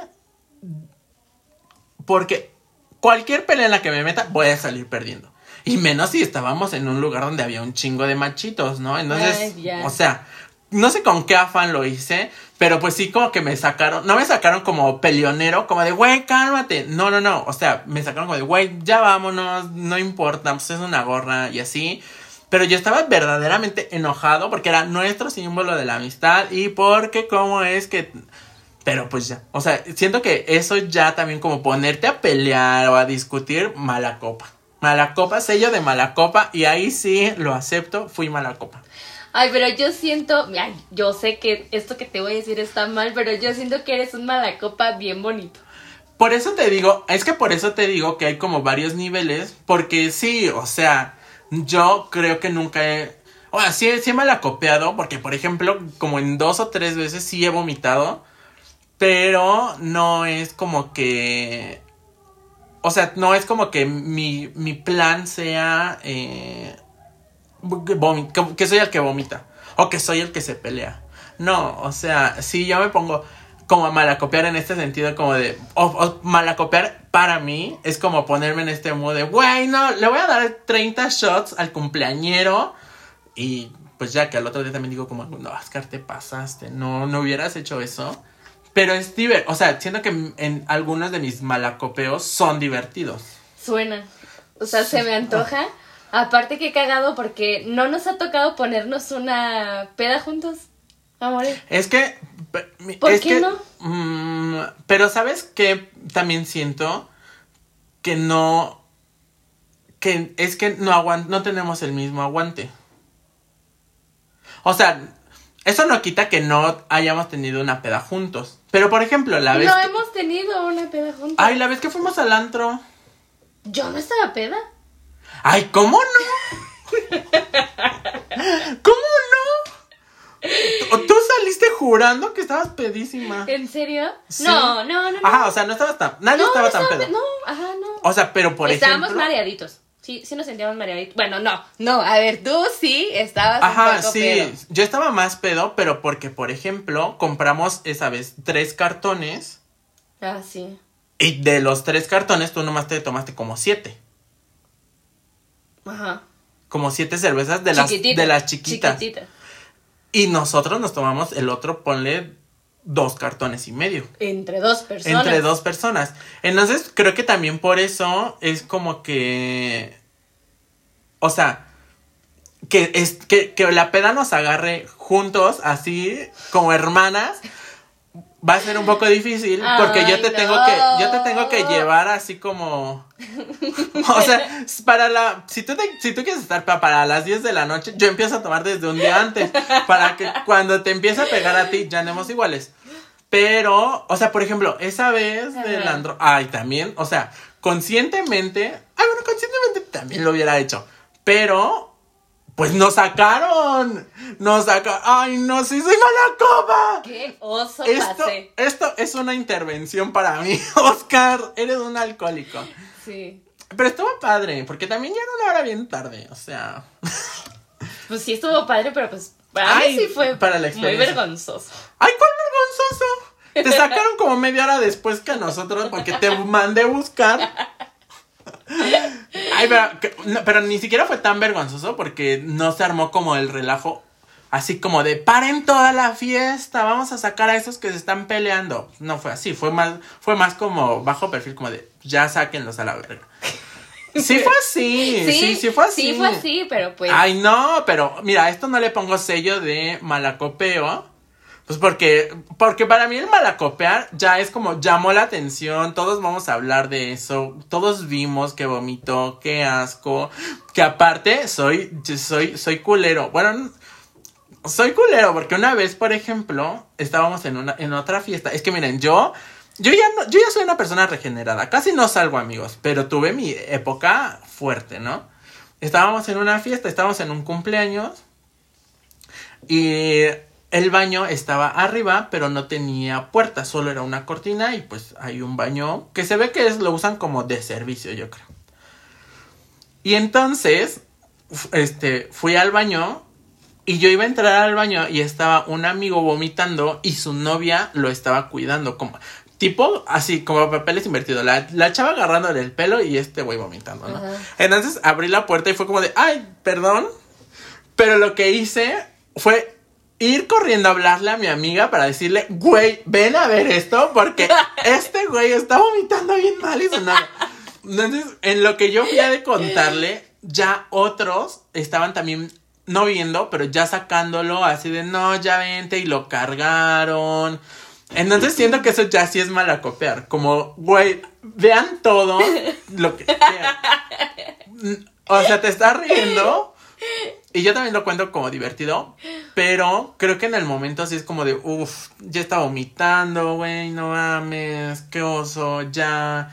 Porque cualquier pelea en la que me meta voy a salir perdiendo. Y menos si estábamos en un lugar donde había un chingo de machitos, ¿no? Entonces, Ay, o sea, no sé con qué afán lo hice, pero pues sí como que me sacaron, no me sacaron como peleonero, como de, güey, cálmate. No, no, no, o sea, me sacaron como de, güey, ya vámonos, no importa, pues es una gorra y así. Pero yo estaba verdaderamente enojado porque era nuestro símbolo de la amistad y porque cómo es que... Pero pues ya, o sea, siento que eso ya también como ponerte a pelear o a discutir, mala copa. Mala copa, sello de mala copa y ahí sí lo acepto, fui mala copa. Ay, pero yo siento, ay, yo sé que esto que te voy a decir está mal, pero yo siento que eres un malacopa bien bonito. Por eso te digo, es que por eso te digo que hay como varios niveles, porque sí, o sea, yo creo que nunca he... O sea, sí, sí me la copiado, porque por ejemplo, como en dos o tres veces sí he vomitado, pero no es como que... O sea, no es como que mi, mi plan sea... Eh, que soy el que vomita, o que soy el que se pelea. No, o sea, si yo me pongo como a malacopiar en este sentido, como de, o, o malacopiar para mí es como ponerme en este modo de, güey, no, le voy a dar 30 shots al cumpleañero y pues ya que al otro día también digo como, no, Oscar, te pasaste, no, no hubieras hecho eso. Pero es divertido, o sea, siento que en algunos de mis malacopeos son divertidos. Suena. O sea, se me antoja. Aparte que cagado porque no nos ha tocado ponernos una peda juntos. Amores. Es que. ¿Por es qué que, no? mm, pero sabes que también siento que no. Que es que no aguan- no tenemos el mismo aguante. O sea, eso no quita que no hayamos tenido una peda juntos. Pero por ejemplo, la vez. No que- hemos tenido una peda juntos. Ay, la vez que fuimos al antro. Yo no estaba peda. Ay, ¿cómo no? ¿Cómo no? Tú saliste jurando que estabas pedísima. ¿En serio? Sí. No, no, no. no. Ajá, o sea, no estabas tan. Nadie no, estaba no tan estaba pedo. pe- No, ajá, no. O sea, pero por Estábamos ejemplo. mareaditos. Sí, sí nos sentíamos mareaditos. Bueno, no, no. A ver, tú sí estabas Ajá, un poco sí. pedo. Yo estaba más pedo, pero porque, por ejemplo, compramos esa vez tres cartones. Ah, sí. Y de los tres cartones, tú nomás te tomaste como siete. Ajá. Como siete cervezas de las, de las chiquitas. chiquitita. Y nosotros nos tomamos el otro, ponle dos cartones y medio. Entre dos personas. Entre dos personas. Entonces, creo que también por eso es como que. O sea. Que, es, que, que la peda nos agarre juntos, así, como hermanas. Va a ser un poco difícil porque yo te tengo que yo te tengo que llevar así como o sea, para la si tú te- si tú quieres estar pa- para las 10 de la noche, yo empiezo a tomar desde un día antes para que cuando te empiece a pegar a ti ya andemos iguales. Pero, o sea, por ejemplo, esa vez del Ajá. andro, ay, también, o sea, conscientemente, ay, bueno, conscientemente también lo hubiera hecho, pero pues nos sacaron, nos sacaron, ay, no, sí soy mala copa. Qué oso Esto, pasé. esto es una intervención para mí, Oscar. Eres un alcohólico. Sí. Pero estuvo padre, porque también ya era una hora bien tarde. O sea, Pues sí estuvo padre, pero pues para Ay, mí sí fue para la muy vergonzoso. ¡ay, cuál vergonzoso! Te sacaron como media hora después que a nosotros, porque te mandé buscar. Ay, pero, que- no, pero ni siquiera fue tan vergonzoso porque no se armó como el relajo. Así como de paren toda la fiesta, vamos a sacar a esos que se están peleando. No fue así, fue más, fue más como bajo perfil, como de ya sáquenlos a la verga. Sí fue así, sí, sí, fue así. Sí fue así, pero pues. Ay, no, pero mira, esto no le pongo sello de malacopeo. Pues porque, porque para mí el malacopear ya es como llamó la atención, todos vamos a hablar de eso, todos vimos que vomitó, qué asco, que aparte soy, soy, soy culero. Bueno, soy culero porque una vez, por ejemplo, estábamos en una, en otra fiesta. Es que miren, yo, yo ya no, yo ya soy una persona regenerada. Casi no salgo, amigos, pero tuve mi época fuerte, ¿no? Estábamos en una fiesta, estábamos en un cumpleaños y el baño estaba arriba, pero no tenía puerta, solo era una cortina y pues hay un baño que se ve que es, lo usan como de servicio, yo creo. Y entonces, este, fui al baño y yo iba a entrar al baño y estaba un amigo vomitando y su novia lo estaba cuidando, como tipo así, como papeles invertidos. La, la chava agarrándole el pelo y este güey vomitando, ¿no? Ajá. Entonces abrí la puerta y fue como de, ay, perdón. Pero lo que hice fue ir corriendo a hablarle a mi amiga para decirle, güey, ven a ver esto porque este güey está vomitando bien mal y sonando. Entonces, en lo que yo fui a de contarle, ya otros estaban también no viendo, pero ya sacándolo así de no, ya vente y lo cargaron. Entonces siento que eso ya sí es mala copiar. Como, güey, vean todo lo que. O sea, te estás riendo. Y yo también lo cuento como divertido. Pero creo que en el momento sí es como de, uff, ya está vomitando, güey, no mames, qué oso, ya.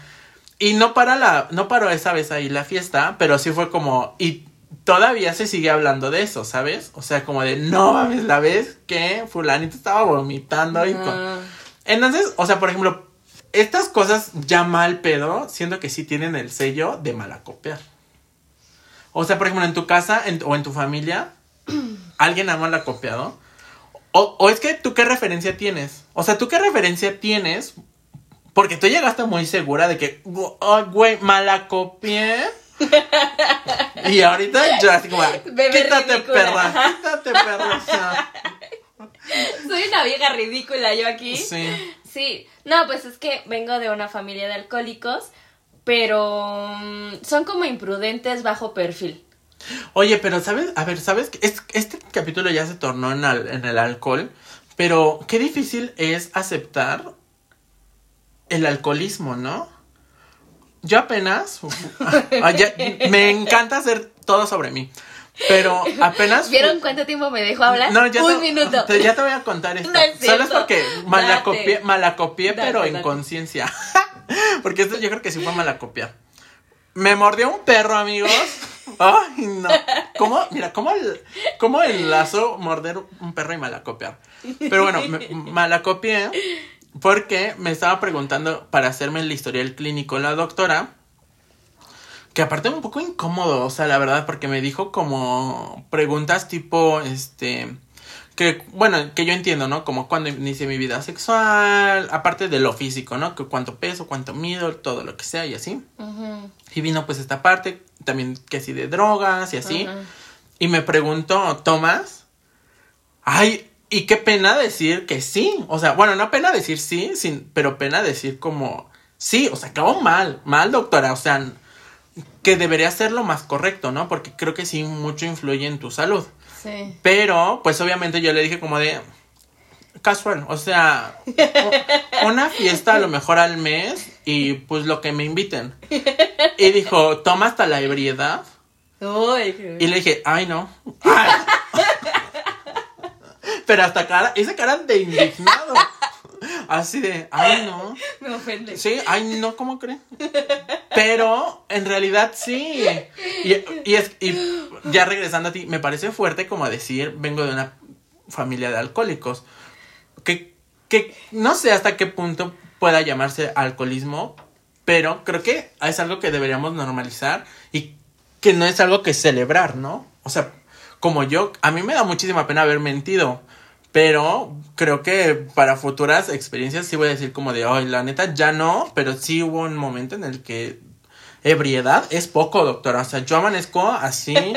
Y no para la, no paró esa vez ahí la fiesta, pero sí fue como, y todavía se sigue hablando de eso, ¿sabes? O sea, como de, no mames, la vez que fulanito estaba vomitando y con... Ah. Entonces, o sea, por ejemplo, estas cosas ya mal pedo, siento que sí tienen el sello de malacopiar. O sea, por ejemplo, en tu casa en- o en tu familia, ¿alguien ha malacopiado? O, o es que tú qué referencia tienes? O sea, ¿tú qué referencia tienes? Porque tú llegaste muy segura de que, ay, güey, malacopié. y ahorita yo así como, Bebé quítate ridícula. perra, quítate perra. o sea, Soy una vieja ridícula yo aquí. sí. Sí, no, pues es que vengo de una familia de alcohólicos, pero mm, son como imprudentes bajo perfil. Oye, pero sabes, a ver, sabes que es- este capítulo ya se tornó en, al- en el alcohol, pero qué difícil es aceptar el alcoholismo, ¿no? Yo apenas, me encanta hacer todo sobre mí, pero apenas ¿Vieron cuánto tiempo me dejó hablar? No, ya Un te, minuto. te- ya te voy a contar esto. No es Solo es porque malacopié, malacopié Date, pero en conciencia. porque esto yo creo que sí fue malacopiar. Me mordió un perro, amigos. Ay, no. ¿Cómo? Mira, ¿cómo, el, cómo enlazo morder un perro y malacopiar? Pero bueno, me, malacopié porque me estaba preguntando para hacerme el historial clínico la doctora. Que aparte un poco incómodo, o sea, la verdad, porque me dijo como preguntas tipo, este, que, bueno, que yo entiendo, ¿no? Como cuando inicié mi vida sexual, aparte de lo físico, ¿no? Que cuánto peso, cuánto mido, todo lo que sea y así. Y vino pues esta parte, también que sí de drogas y así. Y me preguntó, Tomás, ay, y qué pena decir que sí. O sea, bueno, no pena decir sí, sin, pero pena decir como, sí, o sea, acabó mal, mal, doctora. O sea, que debería ser lo más correcto, ¿no? Porque creo que sí mucho influye en tu salud. Sí. Pero, pues obviamente yo le dije como de, casual, o sea, una fiesta a lo mejor al mes y pues lo que me inviten. Y dijo, toma hasta la ebriedad. Uy, Y le dije, ay no. Ay. Pero hasta cara, hice cara de indignado. Así de, ay no. me ofende. Sí, ay no, ¿cómo creen? Pero en realidad sí. Y, y es, y ya regresando a ti, me parece fuerte como decir, vengo de una familia de alcohólicos. Que, que no sé hasta qué punto pueda llamarse alcoholismo, pero creo que es algo que deberíamos normalizar y que no es algo que celebrar, ¿no? O sea, como yo, a mí me da muchísima pena haber mentido, pero creo que para futuras experiencias sí voy a decir como de, ay, la neta ya no, pero sí hubo un momento en el que ebriedad es poco, doctora. O sea, yo amanezco así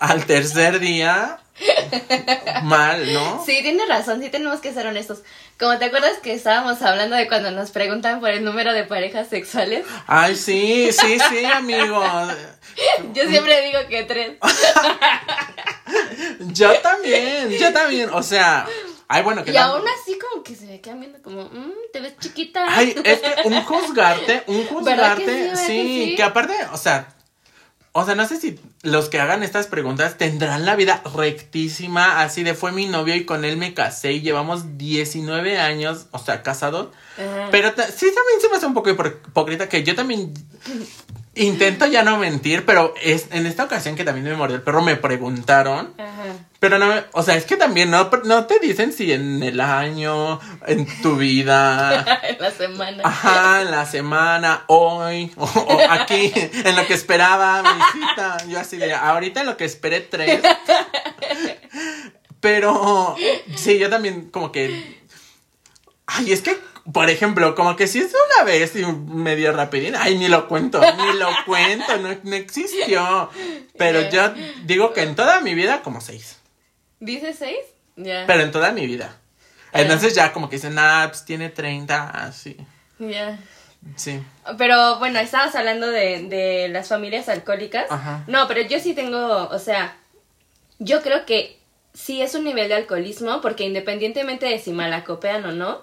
al tercer día mal, ¿no? Sí, tienes razón, sí tenemos que ser honestos. Como te acuerdas que estábamos hablando de cuando nos preguntan por el número de parejas sexuales, Ay, sí, sí, sí, amigo. yo siempre digo que tres. Yo también, yo también. O sea, ay, bueno, que Y aún así como que se me quedan viendo como, "Mm, te ves chiquita. Ay, es que un juzgarte, un ¿Verdad que sí? juzgarte, ¿Verdad sí, que sí? que aparte, o sea, o sea, no sé si los que hagan estas preguntas tendrán la vida rectísima, así de fue mi novio y con él me casé y llevamos 19 años, o sea, casados. Ajá. Pero sí también se me hace un poco hipócrita que yo también intento ya no mentir, pero es en esta ocasión que también me mordió el perro me preguntaron Ajá. pero no, me- o sea, es que también no, no te dicen si en el año, en tu vida, En la semana. ajá, en la semana, hoy, o, o aquí, en lo que esperaba mi cita. Yo así de, ahorita en lo que esperé tres. Pero, sí, yo también como que, ay, es que, por ejemplo, como que si es una vez y medio rapidín, ay, ni lo cuento, ni lo cuento, no, no existió. Pero yo digo que en toda mi vida como seis. ¿Dice seis? Ya. Pero en toda mi vida. Entonces ya como que dicen, ah, pues tiene 30, así. Ya. Sí. Pero bueno, estabas hablando de, de las familias alcohólicas. Ajá. No, pero yo sí tengo, o sea, yo creo que sí es un nivel de alcoholismo, porque independientemente de si malacopean o no,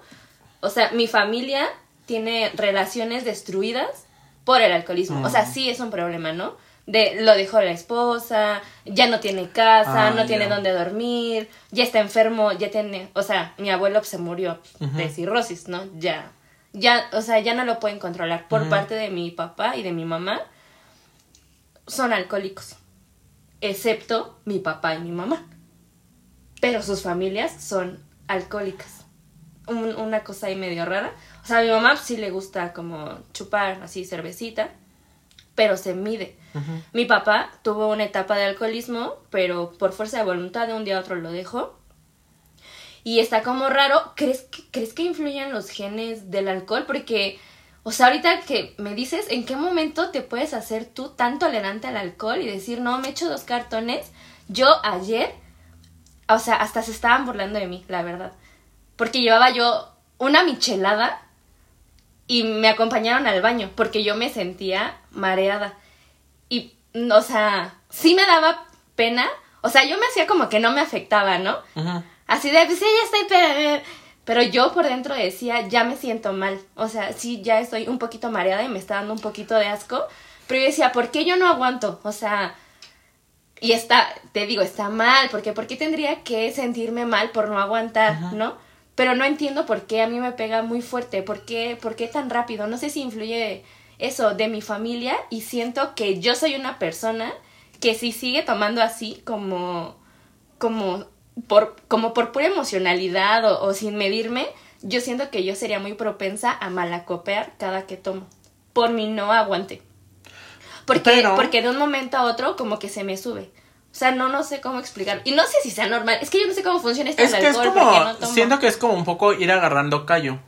o sea, mi familia tiene relaciones destruidas por el alcoholismo. O sea, sí es un problema, ¿no? De lo dejó la esposa, ya no tiene casa, Ah, no tiene dónde dormir, ya está enfermo, ya tiene, o sea, mi abuelo se murió de cirrosis, ¿no? Ya, ya, o sea, ya no lo pueden controlar por parte de mi papá y de mi mamá. Son alcohólicos, excepto mi papá y mi mamá. Pero sus familias son alcohólicas. Un- una cosa ahí medio rara. O sea, a mi mamá sí le gusta como chupar así cervecita, pero se mide. Mi papá tuvo una etapa de alcoholismo, pero por fuerza de voluntad de un día a otro lo dejó. Y está como raro. ¿Crees que, ¿Crees que influyen los genes del alcohol? Porque, o sea, ahorita que me dices, ¿en qué momento te puedes hacer tú tan tolerante al alcohol y decir, no, me echo dos cartones? Yo ayer, o sea, hasta se estaban burlando de mí, la verdad. Porque llevaba yo una michelada y me acompañaron al baño porque yo me sentía mareada. Y, mm, o sea, sí me daba pena. O sea, yo me hacía como que no me afectaba, ¿no? Así de, pues sí, ya estoy, pero, pero yo por dentro decía, ya me siento mal. O sea, sí, ya estoy un poquito mareada y me está dando un poquito de asco. Pero yo decía, ¿por qué yo no aguanto? O sea, y está, te digo, está mal, porque ¿por qué tendría que sentirme mal por no aguantar, no? Pero no entiendo por qué a mí me pega muy fuerte, por qué, por qué tan rápido. No sé si influye eso de mi familia y siento que yo soy una persona que si sigue tomando así como, como por, como por pura emocionalidad o, o sin medirme, yo siento que yo sería muy propensa a malacopear cada que tomo, por mi no aguante. Porque, Pero- porque de un momento a otro como que se me sube. O sea, no, no sé cómo explicar. Y no sé si sea normal. Es que yo no sé cómo funciona esto Es del que es alcohol como, porque no tomo. siento que es como un poco ir agarrando callo.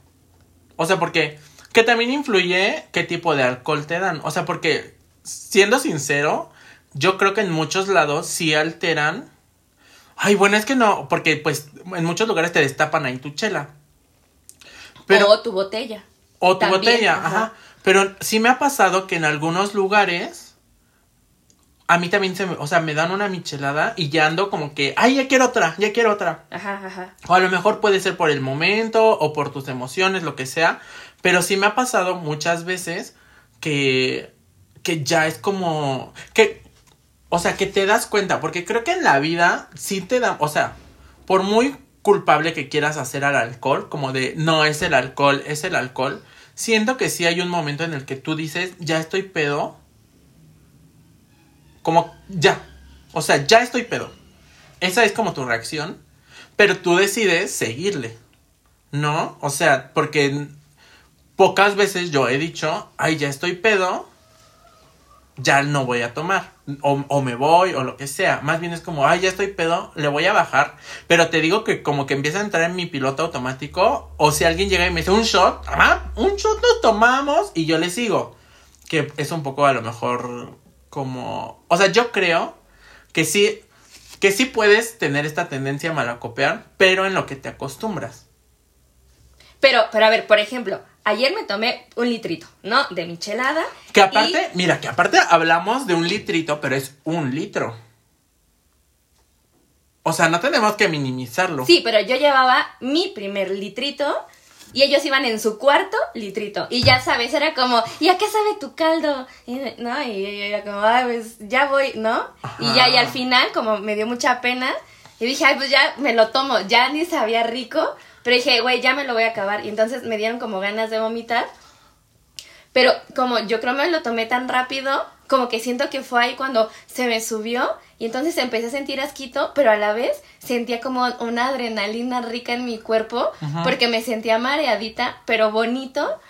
O sea, porque, que también influye qué tipo de alcohol te dan. O sea, porque, siendo sincero, yo creo que en muchos lados sí alteran. Ay, bueno, es que no, porque pues en muchos lugares te destapan ahí tu chela. Pero, O tu botella. O tu También, botella, ajá. ajá. Pero sí me ha pasado que en algunos lugares a mí también se me, o sea, me dan una michelada y ya ando como que, ay, ya quiero otra, ya quiero otra. Ajá, ajá. O a lo mejor puede ser por el momento o por tus emociones, lo que sea. Pero sí me ha pasado muchas veces que, que ya es como, que, o sea, que te das cuenta, porque creo que en la vida sí te da, o sea, por muy culpable que quieras hacer al alcohol, como de, no, es el alcohol, es el alcohol, siento que sí hay un momento en el que tú dices, ya estoy pedo, como, ya, o sea, ya estoy pedo. Esa es como tu reacción, pero tú decides seguirle, ¿no? O sea, porque pocas veces yo he dicho, ay, ya estoy pedo, ya no voy a tomar. O, o, me voy, o lo que sea. Más bien es como, ay, ya estoy pedo, le voy a bajar. Pero te digo que como que empieza a entrar en mi piloto automático. O si alguien llega y me dice un shot, ah, un shot lo tomamos y yo le sigo. Que es un poco a lo mejor como. O sea, yo creo que sí. Que sí puedes tener esta tendencia a malacopear, pero en lo que te acostumbras. Pero, pero a ver, por ejemplo, ayer me tomé un litrito, ¿no? De michelada. Que aparte, y... mira, que aparte hablamos de un litrito, pero es un litro. O sea, no tenemos que minimizarlo. Sí, pero yo llevaba mi primer litrito y ellos iban en su cuarto litrito. Y ya sabes, era como, ¿y a qué sabe tu caldo? Y, ¿No? Y yo era como, ay, pues ya voy, ¿no? Ajá. Y ya, y al final, como me dio mucha pena, y dije, ay, pues ya me lo tomo. Ya ni sabía rico. Pero dije, güey, ya me lo voy a acabar. Y entonces me dieron como ganas de vomitar. Pero como yo creo me lo tomé tan rápido, como que siento que fue ahí cuando se me subió. Y entonces empecé a sentir asquito, pero a la vez sentía como una adrenalina rica en mi cuerpo. Ajá. Porque me sentía mareadita, pero bonito.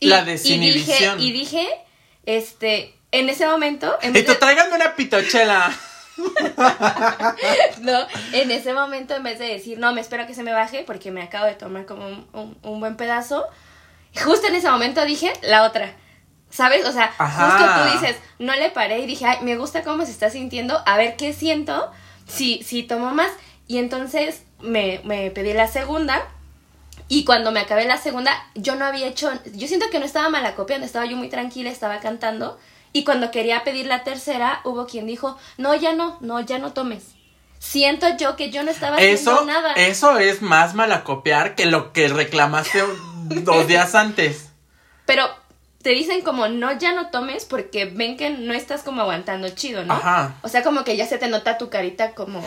Y, La desinhibición. Y dije, y dije, este, en ese momento... En tú de... tráigame una pitochela. no, en ese momento en vez de decir, no, me espero que se me baje porque me acabo de tomar como un, un, un buen pedazo, justo en ese momento dije la otra. ¿Sabes? O sea, Ajá. justo tú dices, no le paré y dije, ay, me gusta cómo se está sintiendo, a ver qué siento, si, si tomo más. Y entonces me, me pedí la segunda. Y cuando me acabé la segunda, yo no había hecho, yo siento que no estaba malacopiando, estaba yo muy tranquila, estaba cantando. Y cuando quería pedir la tercera, hubo quien dijo, no, ya no, no, ya no tomes. Siento yo que yo no estaba eso, haciendo nada. Eso es más malacopiar que lo que reclamaste dos días antes. Pero te dicen como, no, ya no tomes porque ven que no estás como aguantando chido, ¿no? Ajá. O sea, como que ya se te nota tu carita como...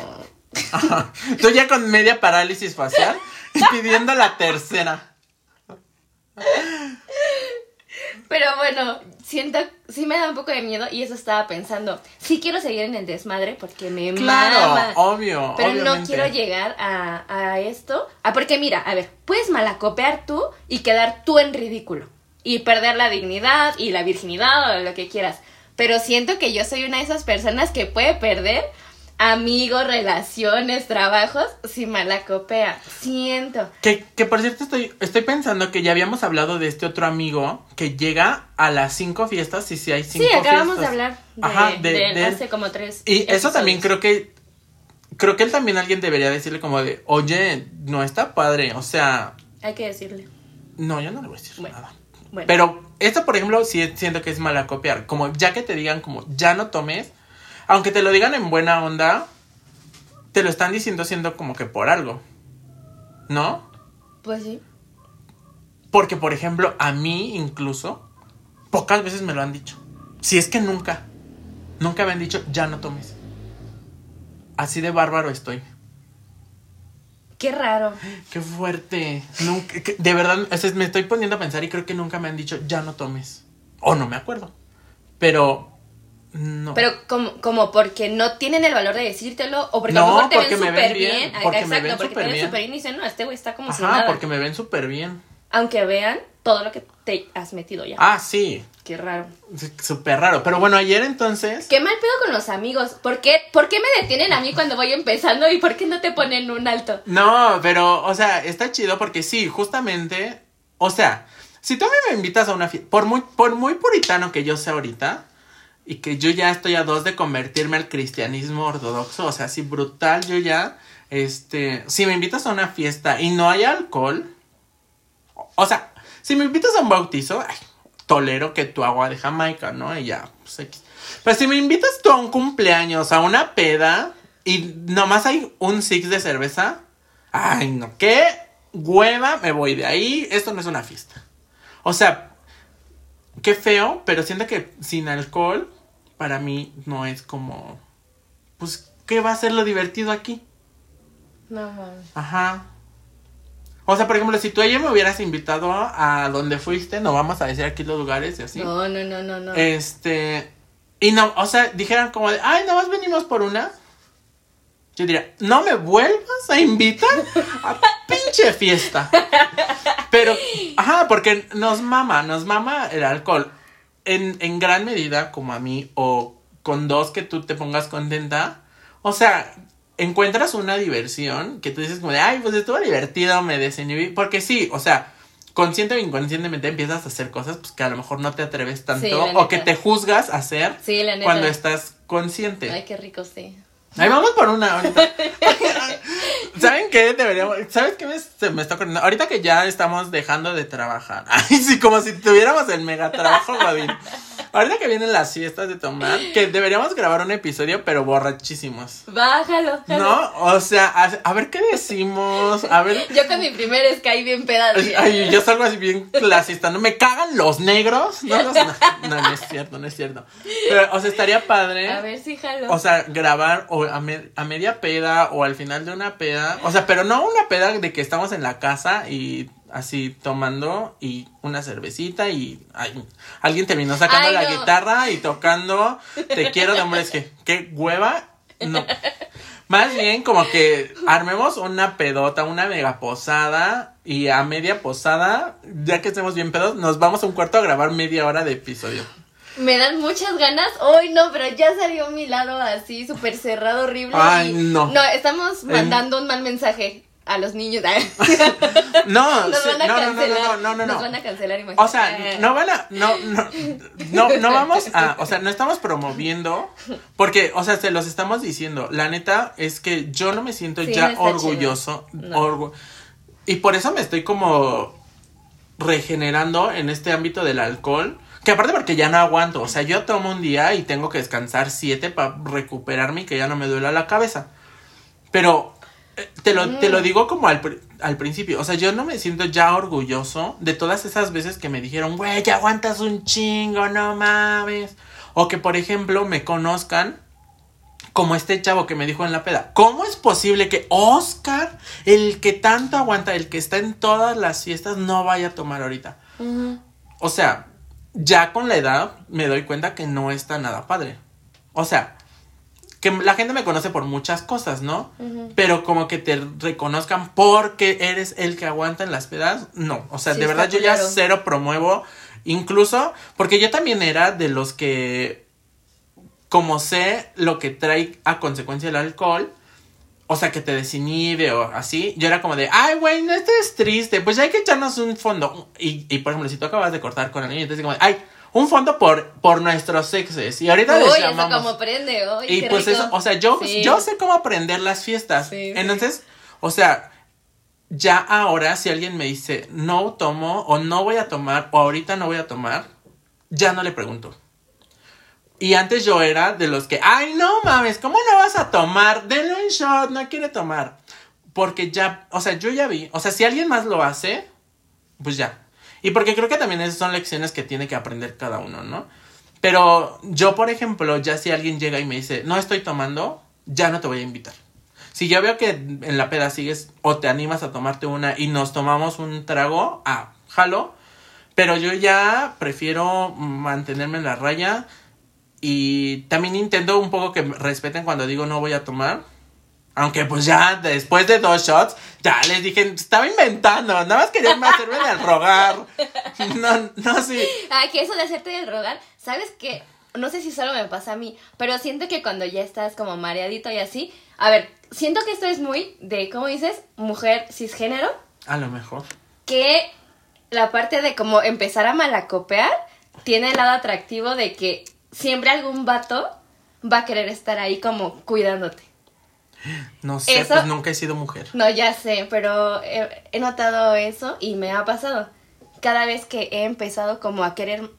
Ajá. Tú ya con media parálisis facial y pidiendo la tercera. Pero bueno, siento, sí me da un poco de miedo y eso estaba pensando. Sí quiero seguir en el desmadre porque me claro, mama. obvio. Pero obviamente. no quiero llegar a, a esto. Ah, porque mira, a ver, puedes malacopear tú y quedar tú en ridículo. Y perder la dignidad y la virginidad o lo que quieras. Pero siento que yo soy una de esas personas que puede perder amigos, relaciones, trabajos, si malacopea. Siento. Que, que por cierto estoy, estoy pensando que ya habíamos hablado de este otro amigo que llega a las cinco fiestas y si hay cinco Sí, acabamos fiestas. de hablar de, Ajá, de- de él de él. hace como tres. Y eso también creo que creo que él también alguien debería decirle como de, oye, no está padre, o sea, Hay que decirle. no, yo no le voy a decir Bueno. nada. Bueno. Pero esto, por ejemplo, sí siento que es mala copiar. Como ya que te digan como ya no tomes, aunque te lo digan en buena onda, te lo están diciendo siendo como que por algo. ¿No? Pues sí. Porque, por ejemplo, a mí incluso, pocas veces me lo han dicho. Si es que nunca, nunca me han dicho, ya no tomes. Así de bárbaro estoy. Qué raro. Qué fuerte. Nunca, que- de verdad, o sea, me estoy poniendo a pensar y creo que nunca me han dicho, ya no tomes. O no me acuerdo. Pero, no. Pero como, como porque no tienen el valor de decírtelo o porque No, a lo mejor te porque ven me súper bien, bien. Porque me Exacto, ven porque te ven súper bien y dicen, no, este güey está como si Ajá, nada. porque me ven súper bien. Aunque vean todo lo que te has metido ya. Ah, sí. Qué raro. Súper raro. Pero bueno, ayer entonces. Qué mal pedo con los amigos. ¿Por qué, ¿Por qué me detienen a mí cuando voy empezando y por qué no te ponen un alto? No, pero, o sea, está chido porque sí, justamente. O sea, si tú a mí me invitas a una fiesta, por muy, por muy puritano que yo sea ahorita, y que yo ya estoy a dos de convertirme al cristianismo ortodoxo, o sea, así brutal, yo ya, este, si me invitas a una fiesta y no hay alcohol, o sea, si me invitas a un bautizo, ay, tolero que tu agua de Jamaica, ¿no? Y ya, pues, X. Pues si me invitas tú a un cumpleaños, a una peda, y nomás hay un six de cerveza, ay, no, qué hueva, me voy de ahí, esto no es una fiesta. O sea, qué feo, pero siento que sin alcohol, para mí no es como, pues, ¿qué va a ser lo divertido aquí? No mames. Ajá. O sea, por ejemplo, si tú ayer me hubieras invitado a donde fuiste, no vamos a decir aquí los lugares y así. No, no, no, no, no. Este. Y no, o sea, dijeran como de, ay, nada más venimos por una. Yo diría, no me vuelvas a invitar a pinche fiesta. Pero, ajá, porque nos mama, nos mama el alcohol. En, en gran medida, como a mí, o con dos que tú te pongas contenta. O sea, encuentras una diversión que tú dices como de, ay, pues estuvo divertido, me desinhibí. Porque sí, o sea, consciente o inconscientemente empiezas a hacer cosas pues, que a lo mejor no te atreves tanto Sí, o que te juzgas a hacer Sí, cuando estás consciente. Ay, qué rico, sí. Ahí vamos por una ahorita. ¿Saben qué? Deberíamos. ¿Sabes qué me, se me está ocurriendo? Ahorita que ya estamos dejando de trabajar. Ay, sí, como si tuviéramos el mega trabajo, Godín. Ahorita que vienen las fiestas de tomar, que deberíamos grabar un episodio, pero borrachísimos. Bájalo, jalo. ¿No? O sea, a, a ver qué decimos. A ver. Yo con mi primer Sky bien pedado. Ay, yo salgo así bien clasista, ¿no? ¿Me cagan los negros? No, no, no, no, no es cierto, no es cierto. Pero, o sea, estaría padre. A ver si jalo. O sea, grabar o a, me- a media peda o al final de una peda. O sea, pero no una peda de que estamos en la casa y así tomando y una cervecita y ay, alguien terminó sacando Ay, la guitarra y tocando Te quiero de hombres que qué hueva. No. Más bien como que armemos una pedota, una mega posada y a media posada, ya que estemos bien pedos, nos vamos a un cuarto a grabar media hora de episodio. Me dan muchas ganas. Hoy no, pero ya salió mi lado así, súper cerrado, horrible. Ay, y- no. No, estamos mandando un mal mensaje a los niños. No, Nos sí, van a no, no, no, no, no, no, Nos van a cancelar, imagínate. O sea, no van a, no, no, no, no vamos a, o sea, no estamos promoviendo, porque, o sea, se los estamos diciendo. La neta es que yo no me siento Sí, ya orgulloso, orgu- y por eso me estoy como regenerando en este ámbito del alcohol. Que aparte porque ya no aguanto, o sea, yo tomo un día y tengo que descansar siete para recuperarme y que ya no me duela la cabeza. Pero te lo, te Mm. lo digo como al, al principio, o sea, yo no me siento ya orgulloso de todas esas veces que me dijeron, güey, ya aguantas un chingo, no mames. O que, por ejemplo, me conozcan como este chavo que me dijo en la peda, ¿cómo es posible que Oscar, el que tanto aguanta, el que está en todas las fiestas, no vaya a tomar ahorita? O sea, ya con la edad me doy cuenta que no está nada padre. O sea, que la gente me conoce por muchas cosas, ¿no? Pero como que te reconozcan porque eres el que aguanta en las pedas, no. O sea, Sí, de verdad yo ya cero promuevo, incluso porque yo también era de los que, como sé lo que trae a consecuencia el alcohol, o sea, que te desinhibe o así. Yo era como de, ay, güey, no estés triste, pues ya hay que echarnos un fondo. Y, y por ejemplo, si tú acabas de cortar con el niño, entonces como, de, ay, un fondo por, por nuestros sexes. Y ahorita les Uy, eso llamamos. como prende. Uy, y pues rico. eso, o sea, yo, Sí. yo sé cómo aprender las fiestas. Sí, sí. Entonces, o sea, ya ahora si alguien me dice, no tomo o no voy a tomar o ahorita no voy a tomar, ya no le pregunto. Y antes yo era de los que, ay, no mames, ¿cómo no vas a tomar? Denle un shot, no quiere tomar. Porque ya, o sea, yo ya vi, o sea, si alguien más lo hace, pues ya. Y porque creo que también esas son lecciones que tiene que aprender cada uno, ¿no? Pero yo, por ejemplo, ya si alguien llega y me dice, no estoy tomando, ya no te voy a invitar. Si yo veo que en la peda sigues o te animas a tomarte una y nos tomamos un trago, ah, jalo. Pero yo ya prefiero mantenerme en la raya y también intento un poco que respeten cuando digo no voy a tomar. Aunque pues ya después de dos shots, ya les dije, estaba inventando, nada más quería hacerme del rogar. No, no, sí. Ah, que eso de hacerte el rogar, ¿sabes qué? No sé si solo me pasa a mí, pero siento que cuando ya estás como mareadito y así, a ver, siento que esto es muy de, ¿cómo dices? Mujer cisgénero, A lo mejor. que la parte de como empezar a malacopear tiene el lado atractivo de que siempre algún vato va a querer estar ahí como cuidándote. No sé, Eso- pues nunca he sido mujer. No, ya sé, pero he, he notado eso y me ha pasado. Cada vez que he empezado como a querer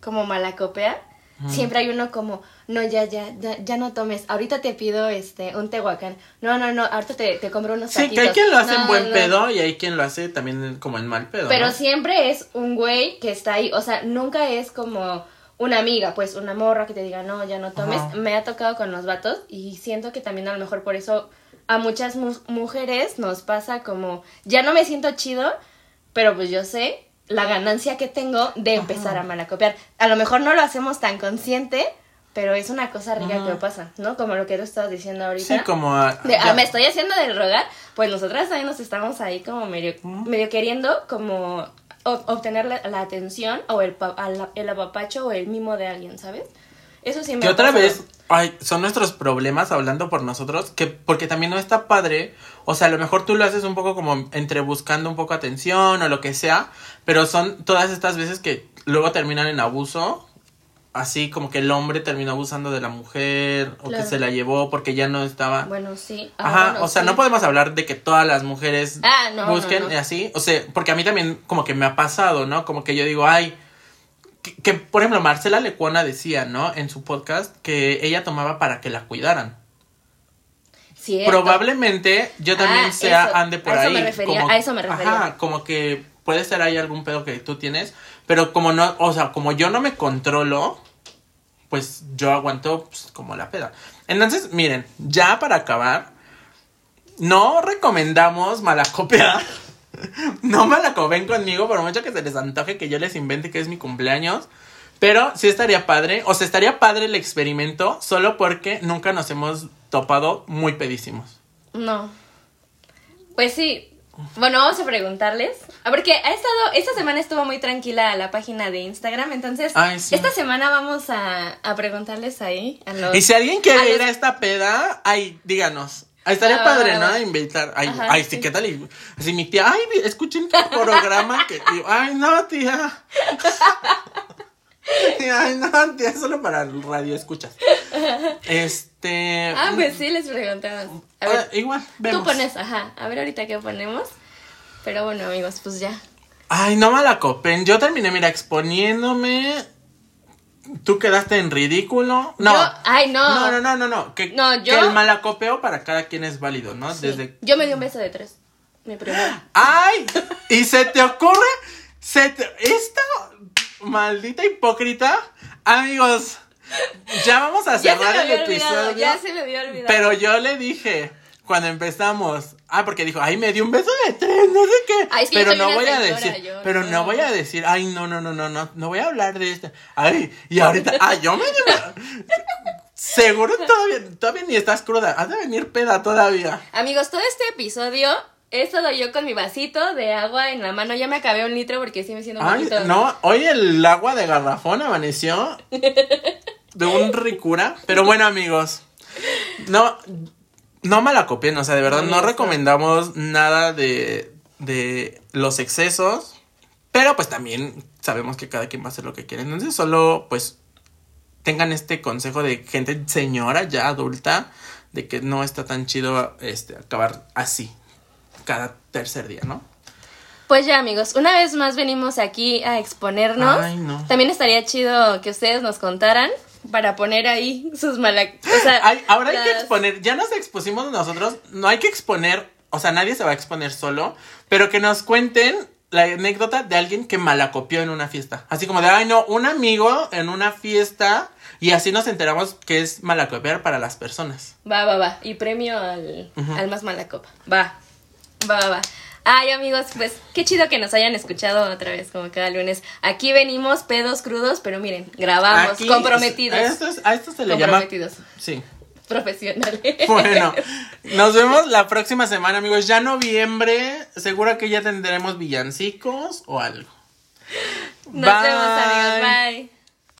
como malacopear, siempre hay uno como, no, ya, ya, ya, ya no tomes, ahorita te pido este, un tehuacán, no, no, no, ahorita te, te compro unos Sí, que hay quien lo hace en buen pedo y hay quien lo hace también como en mal pedo. Pero siempre es un güey que está ahí, o sea, nunca es como una amiga, pues una morra que te diga, no, ya no tomes. Me ha tocado con los vatos y siento que también a lo mejor por eso a muchas mujeres nos pasa como, ya no me siento chido, pero pues yo sé la ganancia que tengo de empezar a malacopiar. A lo mejor no lo hacemos tan consciente, pero es una cosa rica que pasa, ¿no? Como lo que tú estabas diciendo ahorita. Sí, como... Ah, me estoy haciendo del rogar, pues nosotras también nos estamos ahí como medio, medio queriendo como obtener la, atención o el, el apapacho o el mimo de alguien, ¿sabes? Eso sí me Que otra vez, ay, son nuestros problemas hablando por nosotros, que porque también no está padre, o sea, a lo mejor tú lo haces un poco como entre buscando un poco atención o lo que sea, pero son todas estas veces que luego terminan en abuso, así como que el hombre terminó abusando de la mujer o que se la llevó porque ya no estaba. Bueno, sí. Ah, Ajá, o sea, no podemos hablar de que todas las mujeres ah, busquen y así, o sea, porque a mí también como que me ha pasado, ¿no? Como que yo digo, ay, que, por ejemplo, Marcela Lecuona decía, ¿no? En su podcast que ella tomaba para que la cuidaran. Probablemente yo también ah, sea ande por a ahí. Eso me refería, a eso me refería. Ajá, como que puede ser ahí algún pedo que tú tienes, pero como no, o sea, como yo no me controlo, pues yo aguanto pues, como la peda. Entonces, miren, ya para acabar, no recomendamos malacopiar. no malacopen conmigo por mucho que se les antoje que yo les invente que es mi cumpleaños. Pero sí estaría padre, o sea, estaría padre el experimento solo porque nunca nos hemos topado muy pedísimos. No. Pues sí. Bueno, vamos a preguntarles. A ver, que ha estado, esta semana estuvo muy tranquila la página de Instagram, entonces esta semana vamos a, preguntarles ahí a los... Y si alguien quiere ir a esta peda, ahí, díganos. Estaría ah, padre, ¿no? Invitar. Ay, ay sí, ¿qué tal? así mi tía, ay, escuché un programa que. ay, no, tía. Ay, no, tía, solo para radio escuchas. Este. Ah, pues sí, les preguntamos. A ver, ah, igual, vemos. Tú pones, ajá. A ver ahorita qué ponemos. Pero bueno, amigos, pues ya. Ay, no me la copen. Yo terminé, mira, exponiéndome. Tú quedaste en ridículo. No. ay, no. No, no, no, no, no. Que, no, yo... que el malacopeo para cada quien es válido, ¿no? Desde... Yo me di un beso de tres. Mi primero. ¡Ay! ¿Y se te ocurre? Se te... Esta maldita hipócrita. Amigos, ya vamos a cerrar el episodio. ya se me había olvidado. Pero yo le dije, cuando empezamos, ah, porque dijo, ay, me dio un beso de tres, no sé qué. pero no voy a decir, pero no. voy a decir, ay, no, no, no, no, no, no voy a hablar de esto. Ay, y ahorita, ay, yo me Seguro todavía, todavía ni estás cruda, has de venir peda todavía. Amigos, todo este episodio he estado yo con mi vasito de agua en la mano. Ya me acabé un litro porque sí me siento un Ay, No, hoy el agua de garrafón amaneció de un ricura. Pero bueno, amigos, no, no me la copien, o sea, de verdad no, recomendamos nada de, de los excesos. Pero pues también sabemos que cada quien va a hacer lo que quiere. Entonces solo pues tengan este consejo de gente señora ya adulta de que no está tan chido este acabar así cada tercer día, ¿no? Pues ya amigos, una vez más venimos aquí a exponernos. Ay, no. También estaría chido que ustedes nos contaran para poner ahí sus malas... O sea, ahora hay que exponer, ya nos expusimos nosotros, no hay que exponer, o sea, nadie se va a exponer solo, pero que nos cuenten la anécdota de alguien que malacopió en una fiesta. Así como de, ay no, un amigo en una fiesta y así nos enteramos que es malacopiar para las personas. Va, va, va. Y premio al, al más malacopa. Va. Va, va. Ay, amigos, pues qué chido que nos hayan escuchado otra vez, como cada lunes. Aquí venimos pedos crudos, pero miren, grabamos, comprometidos. A esto, se le llama. Sí. Profesionales. Bueno, nos vemos la próxima semana, amigos. Ya noviembre, seguro que ya tendremos villancicos o algo. Nos vemos, amigos. Bye.